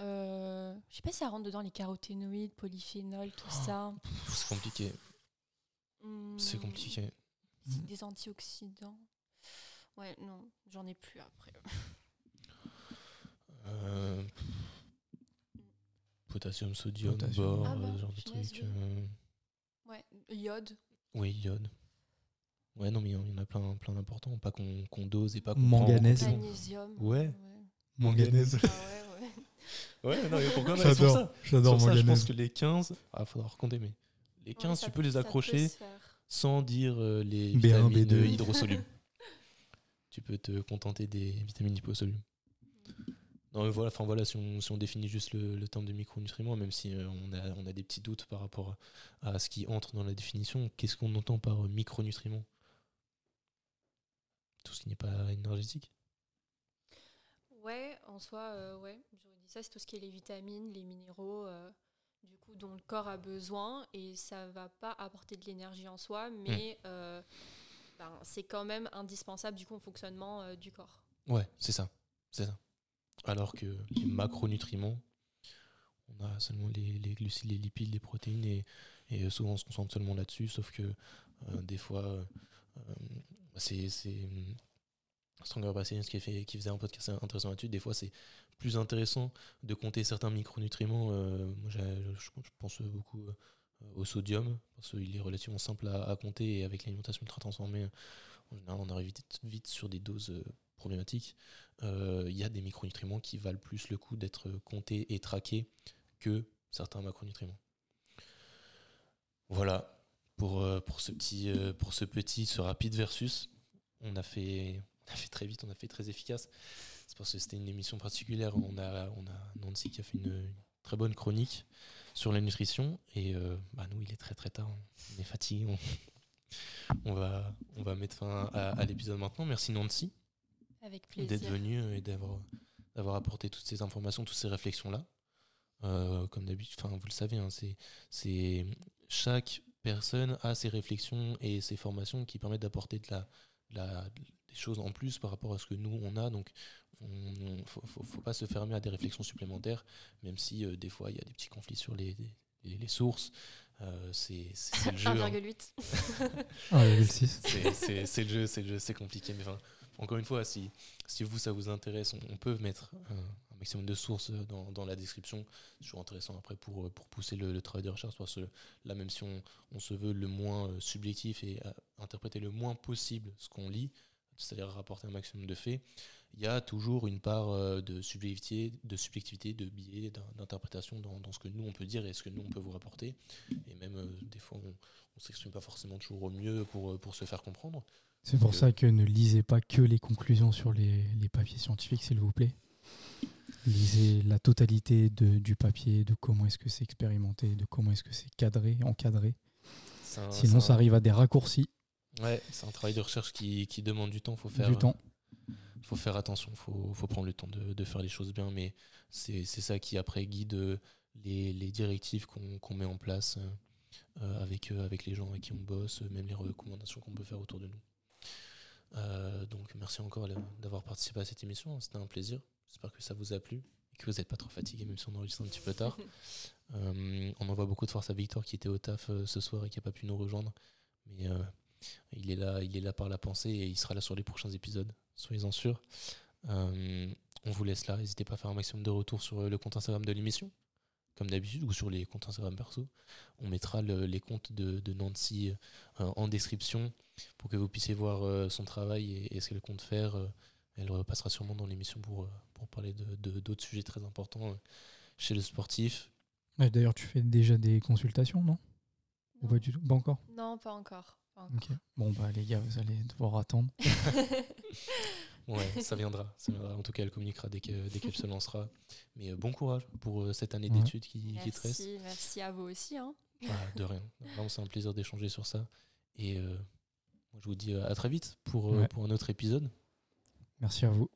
Euh... Je sais pas si ça rentre dedans les caroténoïdes, polyphénols, tout ça. C'est compliqué. C'est compliqué. c'est Des antioxydants. Ouais, non, j'en ai plus après. *laughs* Euh, potassium, sodium, Potassium. bore, Ah bah, ce genre de trucs. oui. euh, Ouais, iode. Oui, iode. Ouais, non, mais il y en a plein, plein d'importants. Pas qu'on dose et pas qu'on Manganèse. Magnésium. Ouais. ouais. Manganèse. Ah ouais, ouais. *laughs* Ouais, non, mais pourquoi *laughs* J'adore. ça. J'adore Sur ça, je pense manganèse. que les 15, ah, faudra recompter, mais les 15, Ouais, ça tu peut- peux les accrocher sans dire euh, les B1, vitamines B2. *laughs* hydrosolubles. tu peux te contenter des vitamines liposolubles. Non, mais voilà, enfin voilà, si on, si on définit juste le, le terme de micronutriments, même si euh, on, a, on a des petits doutes par rapport à, à ce qui entre dans la définition, qu'est-ce qu'on entend par euh, micronutriments? Tout ce qui n'est pas énergétique? Ouais, en soi, euh, ouais, j'aurais dit ça, c'est tout ce qui est les vitamines, les minéraux, euh, du coup, dont le corps a besoin, et ça va pas apporter de l'énergie en soi, mais euh, ben, c'est quand même indispensable du coup au fonctionnement euh, du corps. Ouais, c'est ça. C'est ça. Alors que les macronutriments, on a seulement les, les glucides, les lipides, les protéines, et, et souvent on se concentre seulement là-dessus, sauf que euh, des fois, c'est. Stronger by Science qui, qui faisait un podcast intéressant là-dessus. Des fois, c'est plus intéressant de compter certains micronutriments. euh, moi, je, pense beaucoup euh, au sodium, parce qu'il est relativement simple à, compter, et avec l'alimentation ultra transformée, en général, on arrive vite, sur des doses euh, problématiques. Il y a des micronutriments qui valent plus le coup d'être comptés et traqués que certains macronutriments. Voilà pour, ce petit, pour ce petit, ce rapide versus. On a fait, on a fait très vite, on a fait très efficace. C'est parce que c'était une émission particulière. On a, on a Nancy qui a fait une, une très bonne chronique sur la nutrition. Et euh, bah, nous, il est très très tard. On est fatigué. On, on va, on va mettre fin à, à l'épisode maintenant. Merci Nancy Avec d'être plaisir. venu euh, et d'avoir d'avoir apporté toutes ces informations, toutes ces réflexions là. comme d'habitude, enfin vous le savez, hein, c'est c'est chaque personne a ses réflexions et ses formations qui permettent d'apporter de la la, des choses en plus par rapport à ce que nous on a. Donc, il ne faut, faut, pas se fermer à des réflexions supplémentaires, même si euh, des fois il y a des petits conflits sur les, les, les sources. Euh, c'est le jeu. 1,8. Hein. *laughs* c'est le jeu, c'est le jeu, c'est compliqué. Mais enfin, encore une fois, si, si vous ça vous intéresse, on, peut mettre un, maximum de sources dans, dans, la description. C'est toujours intéressant après pour, pour pousser le, travail de recherche. Parce que là, même si on, on se veut le moins euh, subjectif et interpréter le moins possible ce qu'on lit, c'est-à-dire rapporter un maximum de faits, il y a toujours une part euh, de subjectivité, de, subjectivité, de biais, d'interprétation dans, dans, ce que nous on peut dire et ce que nous on peut vous rapporter. Et même euh, des fois, on ne s'exprime pas forcément toujours au mieux pour, euh, pour se faire comprendre. C'est pour ça que ne lisez pas que les conclusions sur les, les papiers scientifiques, s'il vous plaît. Lisez la totalité de, du papier, de comment est-ce que c'est expérimenté, de comment est-ce que c'est cadré, encadré. Sinon, ça arrive à des raccourcis Ouais, c'est un travail de recherche qui, qui demande du temps. Faut faire, du temps. faut faire attention, faut, faut prendre le temps de, de faire les choses bien, mais c'est ça qui après guide les, les directives qu'on met en place euh, avec, euh, avec les gens avec qui on bosse, même les recommandations qu'on peut faire autour de nous. Euh, donc merci encore d'avoir participé à cette émission, c'était un plaisir. J'espère que ça vous a plu et que vous n'êtes pas trop fatigué, même si on enregistre un petit peu tard. *laughs* on envoie beaucoup de force à Victor qui était au taf ce soir et qui n'a pas pu nous rejoindre. Mais il est là, il est là par la pensée et il sera là sur les prochains épisodes, soyez-en sûrs. Euh, on vous laisse là, n'hésitez pas à faire un maximum de retours sur le compte Instagram de l'émission, comme d'habitude, ou sur les comptes Instagram perso. On mettra les comptes de, Nancy euh, en description pour que vous puissiez voir euh, son travail et, ce qu'elle compte faire. elle repassera sûrement dans l'émission pour, pour parler de d'autres sujets très importants chez le sportif. D'ailleurs, tu fais déjà des consultations, non, Ou pas du tout? Pas encore? Non, pas encore. Bon, bah les gars, vous allez devoir attendre. *laughs* ouais, ça viendra, En tout cas, elle communiquera dès qu'elle dès se lancera. Mais euh, bon courage pour euh, cette année d'études qui, qui, te reste. Merci à vous aussi. Hein. Bah, de rien. Vraiment, c'est un plaisir d'échanger sur ça. Et euh, je vous dis à très vite pour, pour un autre épisode. Merci à vous.